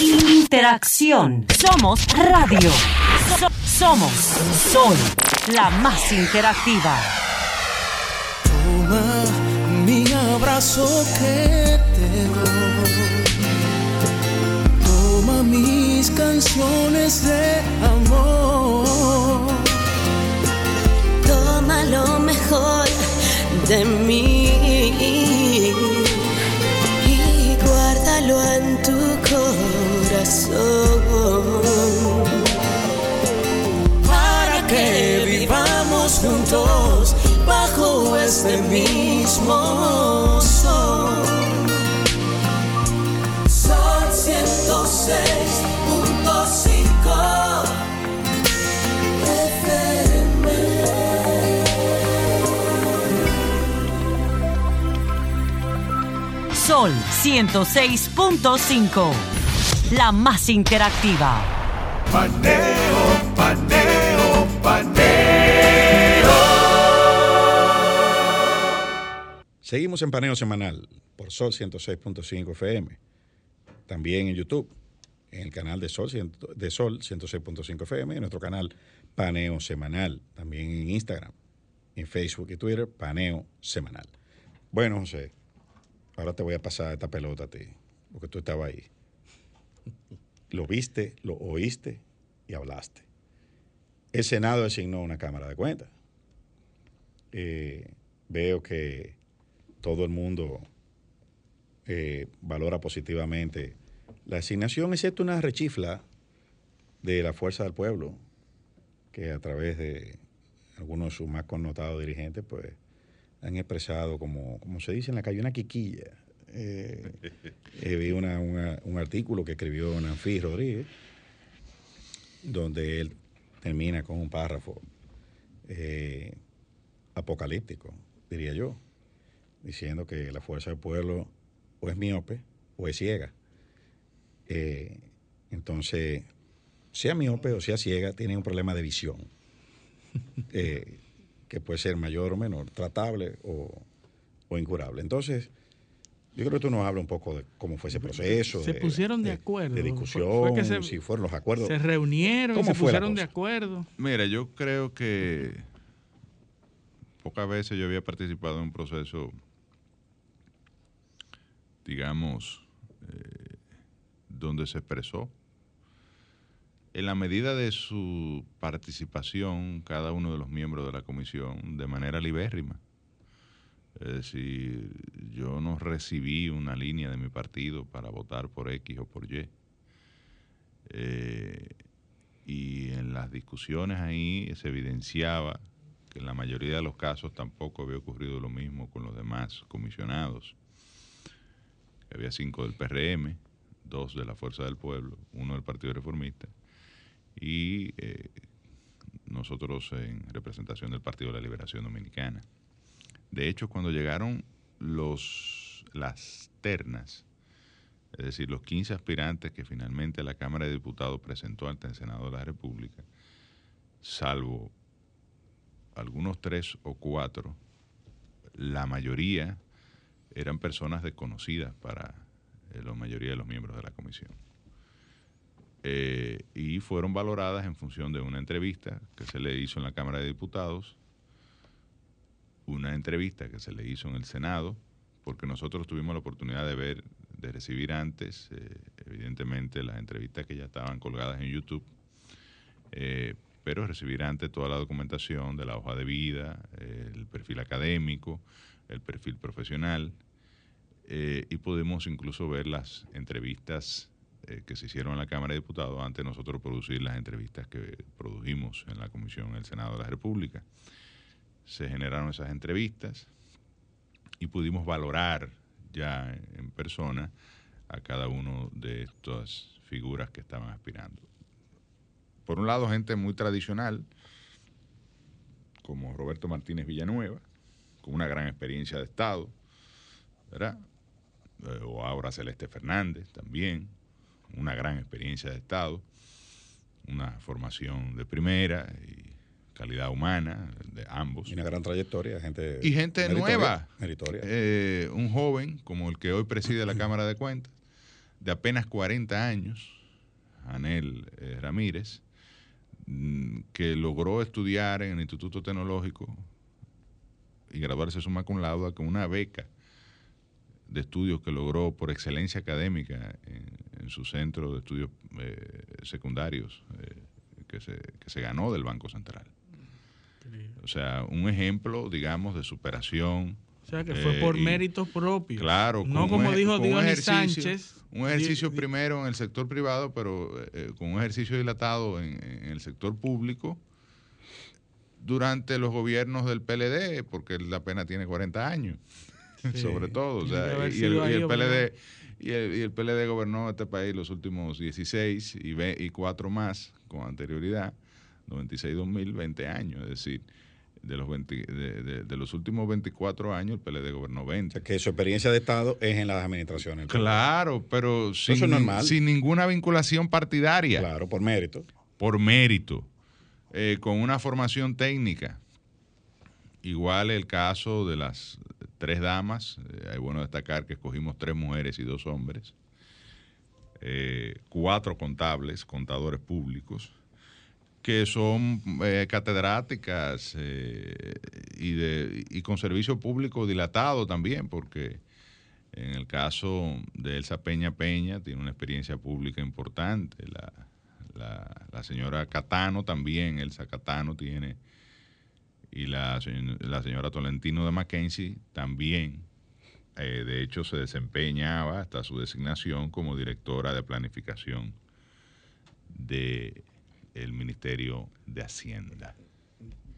interacción. Somos radio. somos Sol la más interactiva. Toma mi abrazo que te doy. Toma mis canciones de amor. Toma lo mejor de mí y guárdalo en tu corazón que vivamos juntos bajo este mismo sol. Sol 106.5 FM. Sol 106.5, la más interactiva. Paneo, paneo Seguimos en paneo semanal por Sol 106.5 FM. También en YouTube, en el canal de Sol, de Sol 106.5 FM, en nuestro canal Paneo Semanal. También en Instagram, en Facebook y Twitter, Paneo Semanal. Bueno, José, ahora te voy a pasar esta pelota a ti, porque tú estabas ahí. Lo viste, lo oíste y hablaste el Senado designó una Cámara de Cuentas. Eh, veo que todo el mundo eh, valora positivamente la asignación, excepto una rechifla de la Fuerza del Pueblo, que a través de algunos de sus más connotados dirigentes, pues han expresado, como, como se dice en la calle, una quiquilla. Eh, vi un artículo que escribió Nanfi Rodríguez, donde él termina con un párrafo eh, apocalíptico, diría yo, diciendo que la fuerza del pueblo o es miope o es ciega. Eh, entonces, sea miope o sea ciega, tiene un problema de visión, eh, que puede ser mayor o menor, tratable o incurable. Entonces, yo creo que tú nos hablas un poco de cómo fue ese proceso. Se pusieron de, acuerdo. De discusión, si fueron los acuerdos. Se reunieron y se pusieron de acuerdo. Mira, yo creo que pocas veces yo había participado en un proceso, digamos, eh, donde se expresó. En la medida de su participación, cada uno de los miembros de la comisión, de manera libérrima es decir, yo no recibí una línea de mi partido para votar por X o por Y. Eh, y en las discusiones ahí se evidenciaba que en la mayoría de los casos tampoco había ocurrido lo mismo con los demás comisionados. Había cinco del PRM, dos de la Fuerza del Pueblo, uno del Partido Reformista y eh, nosotros en representación del Partido de la Liberación Dominicana. De hecho, cuando llegaron los, las ternas, es decir, los 15 aspirantes que finalmente la Cámara de Diputados presentó ante el Senado de la República, salvo algunos tres o cuatro, la mayoría eran personas desconocidas para eh, la mayoría de los miembros de la comisión. Eh, y fueron valoradas en función de una entrevista que se le hizo en la Cámara de Diputados una entrevista que se le hizo en el Senado, porque nosotros tuvimos la oportunidad de ver, de recibir antes, eh, evidentemente, las entrevistas que ya estaban colgadas en YouTube, eh, pero recibirá ante toda la documentación de la hoja de vida, el perfil académico, el perfil profesional, eh, y podemos incluso ver las entrevistas que se hicieron en la Cámara de Diputados antes de nosotros producir las entrevistas que produjimos en la Comisión en el Senado de la República. Se generaron esas entrevistas y pudimos valorar ya en persona a cada uno de estas figuras que estaban aspirando. Por un lado, gente muy tradicional, como Roberto Martínez Villanueva, con una gran experiencia de Estado, ¿verdad? Eh, o ahora Celeste Fernández también, una gran experiencia de Estado, una formación de primera y calidad humana de ambos. Y una gran trayectoria, gente Y gente nueva. Meritoria. Eh, un joven como el que hoy preside la Cámara de Cuentas, de apenas 40 años, Anel eh, Ramírez, mm, que logró estudiar en el Instituto Tecnológico y graduarse suma con lauda con una beca de estudios que logró por excelencia académica en, su centro de estudios eh, secundarios eh, que, se, que se ganó del Banco Central. O sea, un ejemplo, digamos, de superación. O sea, que fue por méritos propios. Claro. No como dijo Dionis Sánchez. Un ejercicio primero en el sector privado, pero eh, con un ejercicio dilatado en, el sector público durante los gobiernos del PLD, porque él apenas tiene 40 años, [LAUGHS] sobre todo. y, el, PLD, y, el, PLD gobernó este país los últimos 16 y, y 4 más con anterioridad, 96, 2000, 20 años. Es decir, de los, de, los últimos 24 años el PLD gobernó 20. que su experiencia de Estado es en las administraciones. Claro, pero sin, sin ninguna vinculación partidaria. Claro, por mérito. Por mérito. Eh, con una formación técnica. Igual el caso de las tres damas. Eh, hay bueno destacar que escogimos tres mujeres y dos hombres. Eh, cuatro contables, contadores públicos que son eh, catedráticas eh, y, de, y con servicio público dilatado también, porque en el caso de Elsa Peña Peña tiene una experiencia pública importante, la, la, señora Catano también, Elsa Catano tiene, y la, la señora Tolentino de Mackenzie también. Eh, de hecho, se desempeñaba hasta su designación como directora de planificación de el Ministerio de Hacienda.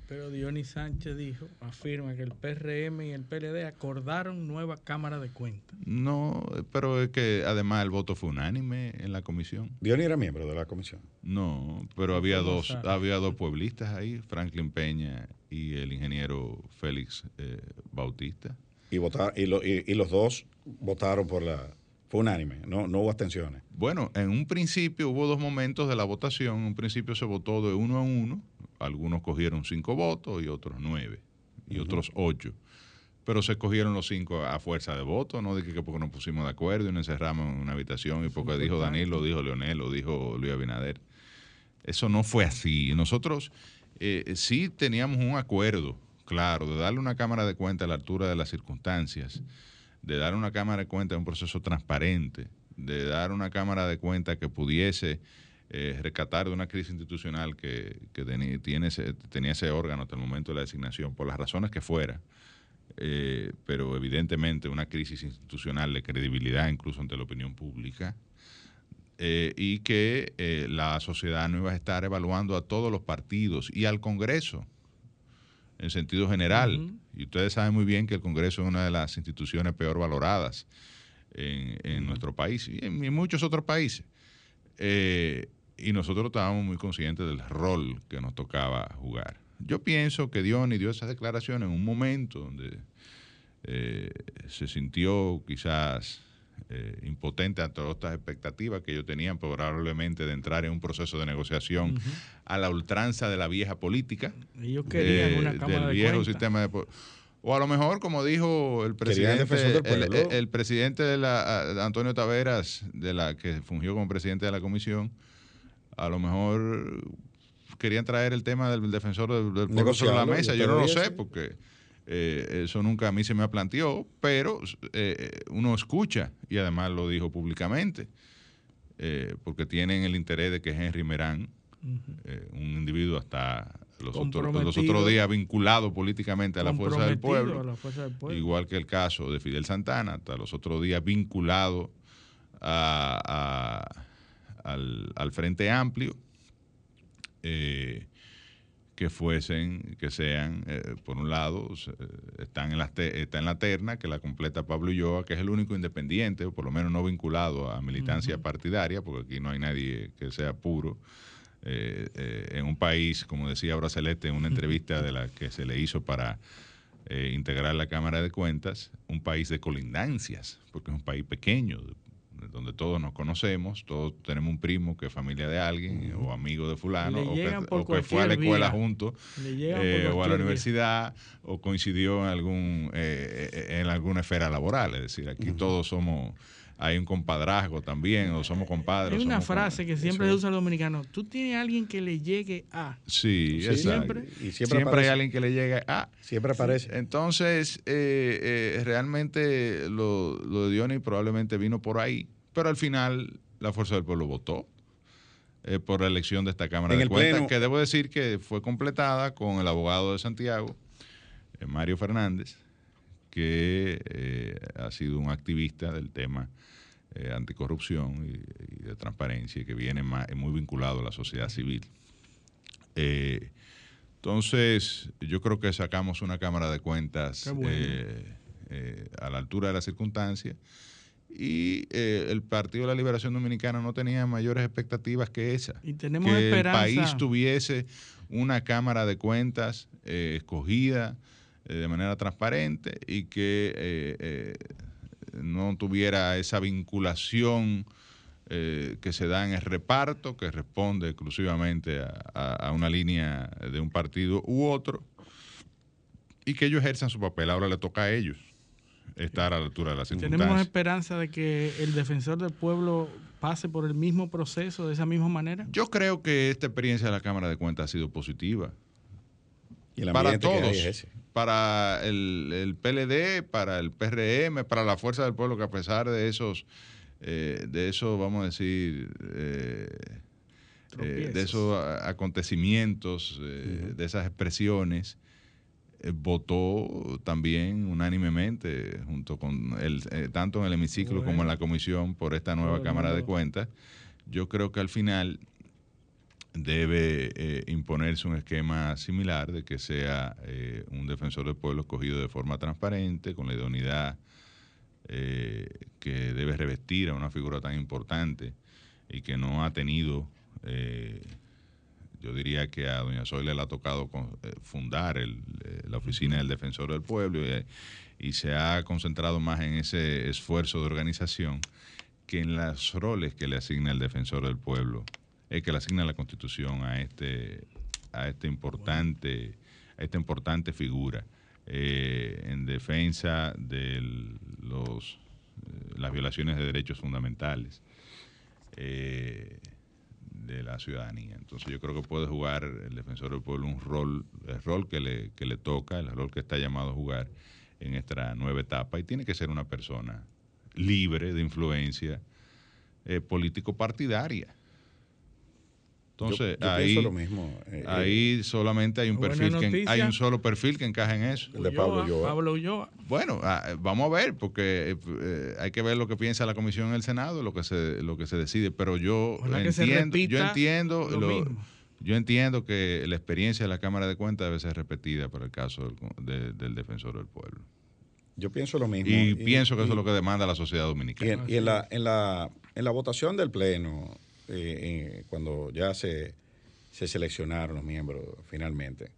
Pero Dionis Sánchez dijo, afirma que el PRM y el PLD acordaron nueva Cámara de Cuentas. No, pero es que además el voto fue unánime en la comisión. Dionis era miembro de la comisión. No, pero había dos, había dos pueblistas ahí, Franklin Peña y el ingeniero Félix eh, Bautista. Y, votar, y, y los dos votaron por la, unánime, no, no hubo abstenciones. Bueno, en un principio hubo dos momentos de la votación. En un principio se votó de uno a uno. Algunos cogieron cinco votos y otros nueve. Y otros ocho. Pero se cogieron los cinco a fuerza de voto, no de que, porque nos pusimos de acuerdo y nos encerramos en una habitación y porque dijo Danilo, dijo Leonel o dijo Luis Abinader. Eso no fue así. Nosotros eh, sí teníamos un acuerdo, claro, de darle una cámara de cuenta a la altura de las circunstancias de dar una Cámara de Cuentas un proceso transparente, de dar una Cámara de Cuentas que pudiese eh, rescatar de una crisis institucional que, ese, tenía ese órgano hasta el momento de la designación, por las razones que fuera, eh, pero evidentemente una crisis institucional de credibilidad incluso ante la opinión pública, eh, y que la sociedad no iba a estar evaluando a todos los partidos y al Congreso en sentido general. Y ustedes saben muy bien que el Congreso es una de las instituciones peor valoradas en, nuestro país y en, muchos otros países. Eh, y nosotros estábamos muy conscientes del rol que nos tocaba jugar. Yo pienso que Diony dio esas declaraciones en un momento donde eh, se sintió quizás eh, impotente ante todas estas expectativas que ellos tenían probablemente de entrar en un proceso de negociación a la ultranza de la vieja política. Ellos querían una del viejo sistema de o a lo mejor, como dijo el presidente, el, presidente de la Antonio Taveras, de la que fungió como presidente de la comisión, a lo mejor querían traer el tema del defensor del, pueblo sobre la mesa. Yo no lo sé porque eh, eso nunca a mí se me ha planteado, pero eh, uno escucha, y además lo dijo públicamente, eh, porque tienen el interés de que Henry Merán eh, un individuo hasta los, los otros días vinculado políticamente a la, fuerza del pueblo, igual que el caso de Fidel Santana, hasta los otros días vinculado a, al, al, Frente Amplio. Eh, que fuesen, que sean, eh, por un lado, están en la, está en la terna, que la completa Pablo Ulloa, que es el único independiente, o por lo menos no vinculado a militancia partidaria, porque aquí no hay nadie que sea puro. Eh, eh, en un país, como decía Celeste en una entrevista de la que se le hizo para integrar la Cámara de Cuentas, un país de colindancias, porque es un país pequeño, donde todos nos conocemos, todos tenemos un primo que es familia de alguien o amigo de fulano o que, fue a la escuela juntos eh, o a la universidad o coincidió en algún eh, eh, en alguna esfera laboral, es decir, aquí todos somos hay un compadrazgo también, o somos compadres. Hay una frase que siempre se usa el dominicano, tú tienes a alguien que le llegue a. Sí, Siempre, y siempre, hay alguien que le llegue a. Siempre aparece. Entonces, realmente lo, lo de Diony probablemente vino por ahí. Pero al final la Fuerza del Pueblo votó eh, por la elección de esta Cámara de Cuentas, que debo decir que fue completada con el abogado de Santiago, eh, Mario Fernández, que eh, ha sido un activista del tema anticorrupción y, de transparencia y que viene muy vinculado a la sociedad civil. entonces, yo creo que sacamos una Cámara de Cuentas a la altura de las circunstancias y eh, el Partido de la Liberación Dominicana no tenía mayores expectativas que esa. Y tenemos que el país tuviese una Cámara de Cuentas eh, escogida eh, de manera transparente y que no tuviera esa vinculación que se da en el reparto, que responde exclusivamente a una línea de un partido u otro, y que ellos ejerzan su papel. Ahora le toca a ellos estar a la altura de las circunstancias. ¿Tenemos esperanza de que el defensor del pueblo pase por el mismo proceso de esa misma manera? Yo creo que esta experiencia de la Cámara de Cuentas ha sido positiva. para todos. Para el, PLD, para el PRM, para la Fuerza del Pueblo, que a pesar de esos, eh, de esos, vamos a decir, eh, eh, de esos acontecimientos, de esas expresiones, eh, votó también unánimemente, junto con el, eh, tanto en el hemiciclo como en la comisión, por esta nueva Cámara de Cuentas. Yo creo que al final debe eh, imponerse un esquema similar de que sea un defensor del pueblo escogido de forma transparente, con la idoneidad que debe revestir a una figura tan importante y que no ha tenido yo diría que a doña Zoila le ha tocado eh, fundar eh, la oficina del defensor del pueblo y, se ha concentrado más en ese esfuerzo de organización que en los roles que le asigna el defensor del pueblo, es que le asigna la constitución a este, este importante, a esta importante figura eh, en defensa de los, las violaciones de derechos fundamentales de la ciudadanía. Entonces yo creo que puede jugar el defensor del pueblo un rol, el rol que le, que le toca, el rol que está llamado a jugar en esta nueva etapa y tiene que ser una persona libre de influencia eh, político-partidaria. Entonces, ahí, lo mismo. Eh, eh, ahí solamente hay un perfil que hay un solo perfil que encaja en eso. El de Pablo Ulloa. Pablo Ulloa. Bueno, ah, vamos a ver, porque eh, hay que ver lo que piensa la comisión en el Senado, lo que se, lo que se decide. Pero yo entiendo, yo entiendo, yo entiendo que la experiencia de la Cámara de Cuentas debe ser repetida para el caso del, defensor del pueblo. Yo pienso lo mismo. Y, pienso que eso es lo que demanda la sociedad dominicana. Y, en, la, en, la, en la votación del Pleno, eh, cuando ya se, se seleccionaron los miembros finalmente.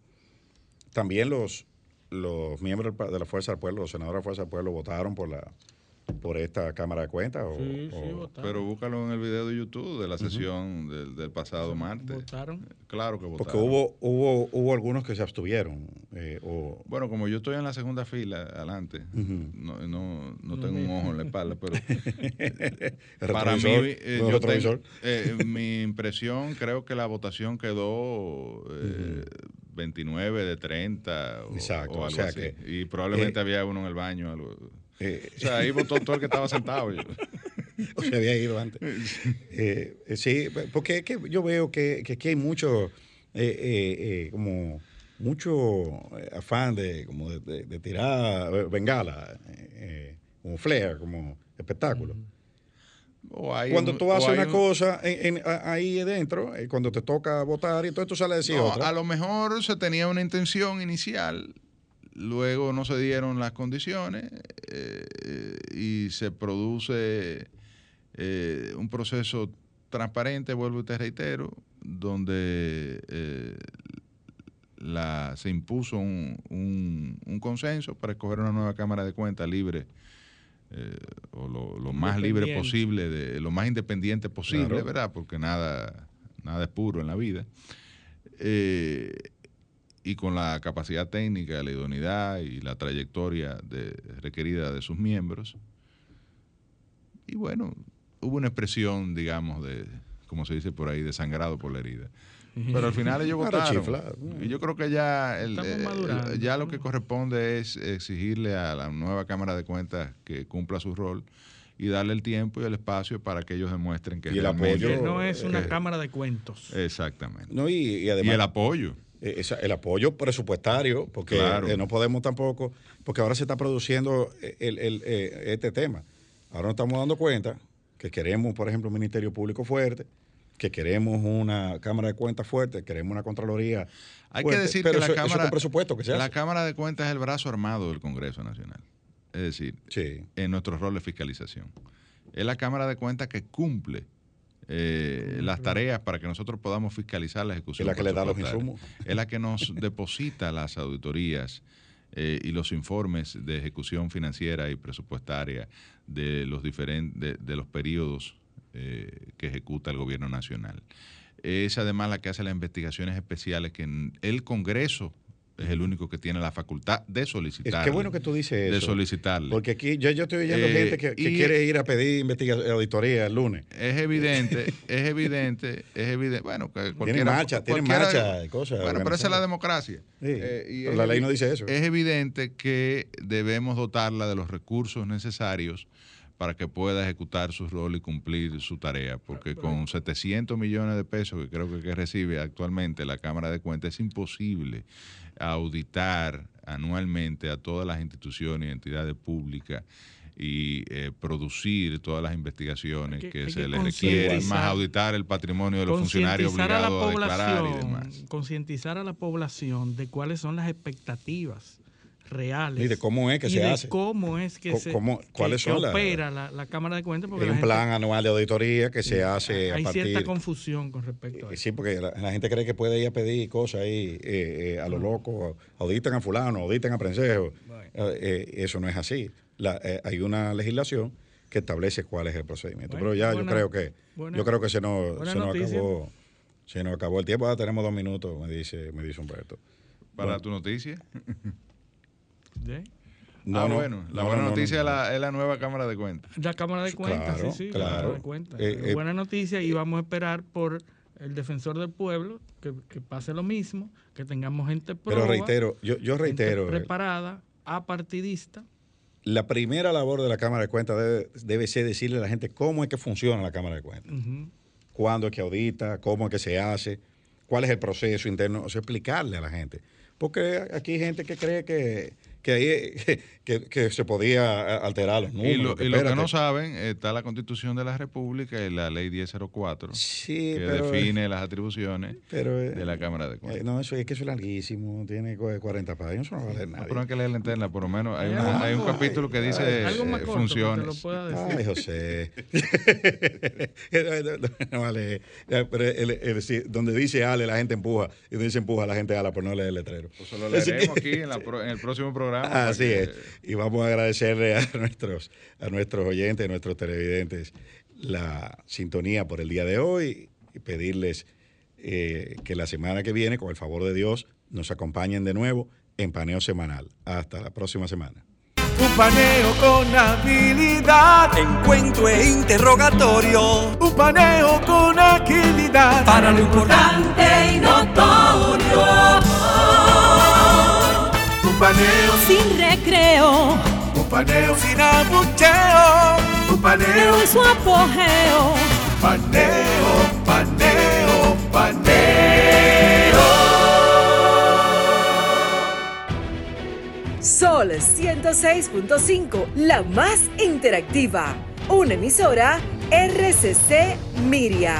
También los, los miembros de la Fuerza del Pueblo, los senadores de la Fuerza del Pueblo votaron por la por esta Cámara de Cuentas? O, pero búscalo en el video de YouTube de la sesión del, pasado martes. ¿Votaron? Claro que votaron. Porque hubo, hubo, hubo algunos que se abstuvieron. Eh, o... Bueno, como yo estoy en la segunda fila, adelante, no, no, no, tengo un ojo en la espalda, pero [LAUGHS] para mí, eh, yo tengo, eh, mi impresión, creo que la votación quedó... 29 de 30 o, Exacto, o algo así. y probablemente había uno en el baño. Algo. Eh, o sea, ahí votó todo el que estaba sentado. [LAUGHS] o se había ido antes. [LAUGHS] Eh, eh, sí, porque es que yo veo que, que aquí hay mucho, eh, como mucho afán de, como de, tirar bengala, como flair, como espectáculo. cuando tú haces una cosa ahí dentro, cuando te toca votar y todo esto sale a decir A lo mejor se tenía una intención inicial luego no se dieron las condiciones eh, y se produce eh, un proceso transparente, vuelvo y te reitero, donde eh, la, se impuso un, consenso para escoger una nueva Cámara de Cuentas libre o lo, más libre posible, de, lo más independiente posible, ¿verdad? Porque nada, nada es puro en la vida y con la capacidad técnica, la idoneidad y la trayectoria requerida de sus miembros. Y bueno, hubo una expresión, digamos, de, como se dice por ahí, de sangrado por la herida. Pero al final ellos [LAUGHS] votaron. Y yo creo que ya, ya lo que corresponde es exigirle a la nueva Cámara de Cuentas que cumpla su rol y darle el tiempo y el espacio para que ellos demuestren que y el apoyo no es una cámara de cuentos exactamente no y, además y el apoyo eh, el apoyo presupuestario, porque eh, no podemos tampoco, porque ahora se está produciendo el, eh, este tema. Ahora nos estamos dando cuenta que queremos, por ejemplo, un Ministerio Público fuerte, que queremos una Cámara de Cuentas fuerte, queremos una Contraloría. Hay que decir que la, cámara, presupuesto que se la Cámara de Cuentas es el brazo armado del Congreso Nacional. Es decir, en nuestro rol de fiscalización. Es la Cámara de Cuentas que cumple eh, las tareas para que nosotros podamos fiscalizar la ejecución. Es la que le da los insumos. Es la que nos [LAUGHS] deposita las auditorías eh, y los informes de ejecución financiera y presupuestaria de los diferentes de, los periodos eh, que ejecuta el gobierno nacional. Es además la que hace las investigaciones especiales que el Congreso es el único que tiene la facultad de solicitar. Qué bueno que tú dices eso. De solicitarle. Porque aquí yo, yo estoy oyendo eh, gente que, quiere ir a pedir auditoría el lunes. Es evidente, es evidente, es evidente. Bueno, que tiene marcha, tiene marcha y cosas. Bueno, pero esa es la democracia. Eh, pero la ley no dice eso. Es evidente que debemos dotarla de los recursos necesarios para que pueda ejecutar su rol y cumplir su tarea, porque con 700 millones de pesos que creo que recibe actualmente la Cámara de Cuentas es imposible auditar anualmente a todas las instituciones y entidades públicas y eh, producir todas las investigaciones que, se les requieren, más auditar el patrimonio de los funcionarios obligados a, declarar y demás. Concientizar a la población de cuáles son las expectativas reales. Y de cómo es que se hace. cómo es que se ¿cuáles son opera la, Cámara de Cuentas. Porque hay un plan anual de auditoría que se hace hay a partir... Hay cierta confusión con respecto a eso. Sí, porque la, gente cree que puede ir a pedir cosas ahí eh, eh, a lo loco, auditen a fulano, auditen a prensejo. Eh, eso no es así. hay una legislación que establece cuál es el procedimiento. Pero ya yo creo que yo creo que se nos, se nos acabó se nos acabó el tiempo. Ahora tenemos dos minutos, me dice, me dice Humberto. Para tu noticia. [LAUGHS] No, ah, bueno, la buena noticia es, la, nueva Cámara de Cuentas. La Cámara de Cuentas, sí, sí, claro. de Cuentas. Eh, eh, buena noticia y vamos a esperar por el defensor del pueblo que, pase lo mismo, que tengamos gente Pero reitero, yo, yo reitero. Eh, preparada, apartidista. La primera labor de la Cámara de Cuentas debe, ser decirle a la gente cómo es que funciona la Cámara de Cuentas. Cuándo es que audita, cómo es que se hace, cuál es el proceso interno, o sea, explicarle a la gente. Porque aquí hay gente que cree que que, ahí, [LAUGHS] que, se podía alterar los números. Y lo, que, no saben, está la Constitución de la República y la Ley 1004, que define las atribuciones de la Cámara de Cuentas. Eh, no, eso es que eso es larguísimo, tiene 40 páginas, eso no vale nada. No, pero hay que leer la interna, por lo menos hay, hay un capítulo que dice eh, funciones. [LAUGHS] Ay, José. [LAUGHS] no vale. Pero el, donde dice Ale, la gente empuja, y donde dice empuja, la gente ala por no leer el letrero. Pues lo leeremos aquí en, en el próximo programa Así es. Y vamos a agradecerle a [LAUGHS] nuestros, a nuestros oyentes, a nuestros televidentes, la sintonía por el día de hoy y pedirles eh, que la semana que viene, con el favor de Dios, nos acompañen de nuevo en Paneo Semanal. Hasta la próxima semana. Un paneo con habilidad, encuentro e interrogatorio. Un paneo con agilidad, para lo importante y notorio sin recreo un paneo sin abucheo, un paneo en su apogeo. Paneo, paneo, paneo. Sol 106.5, la más interactiva. Una emisora RCC Miria.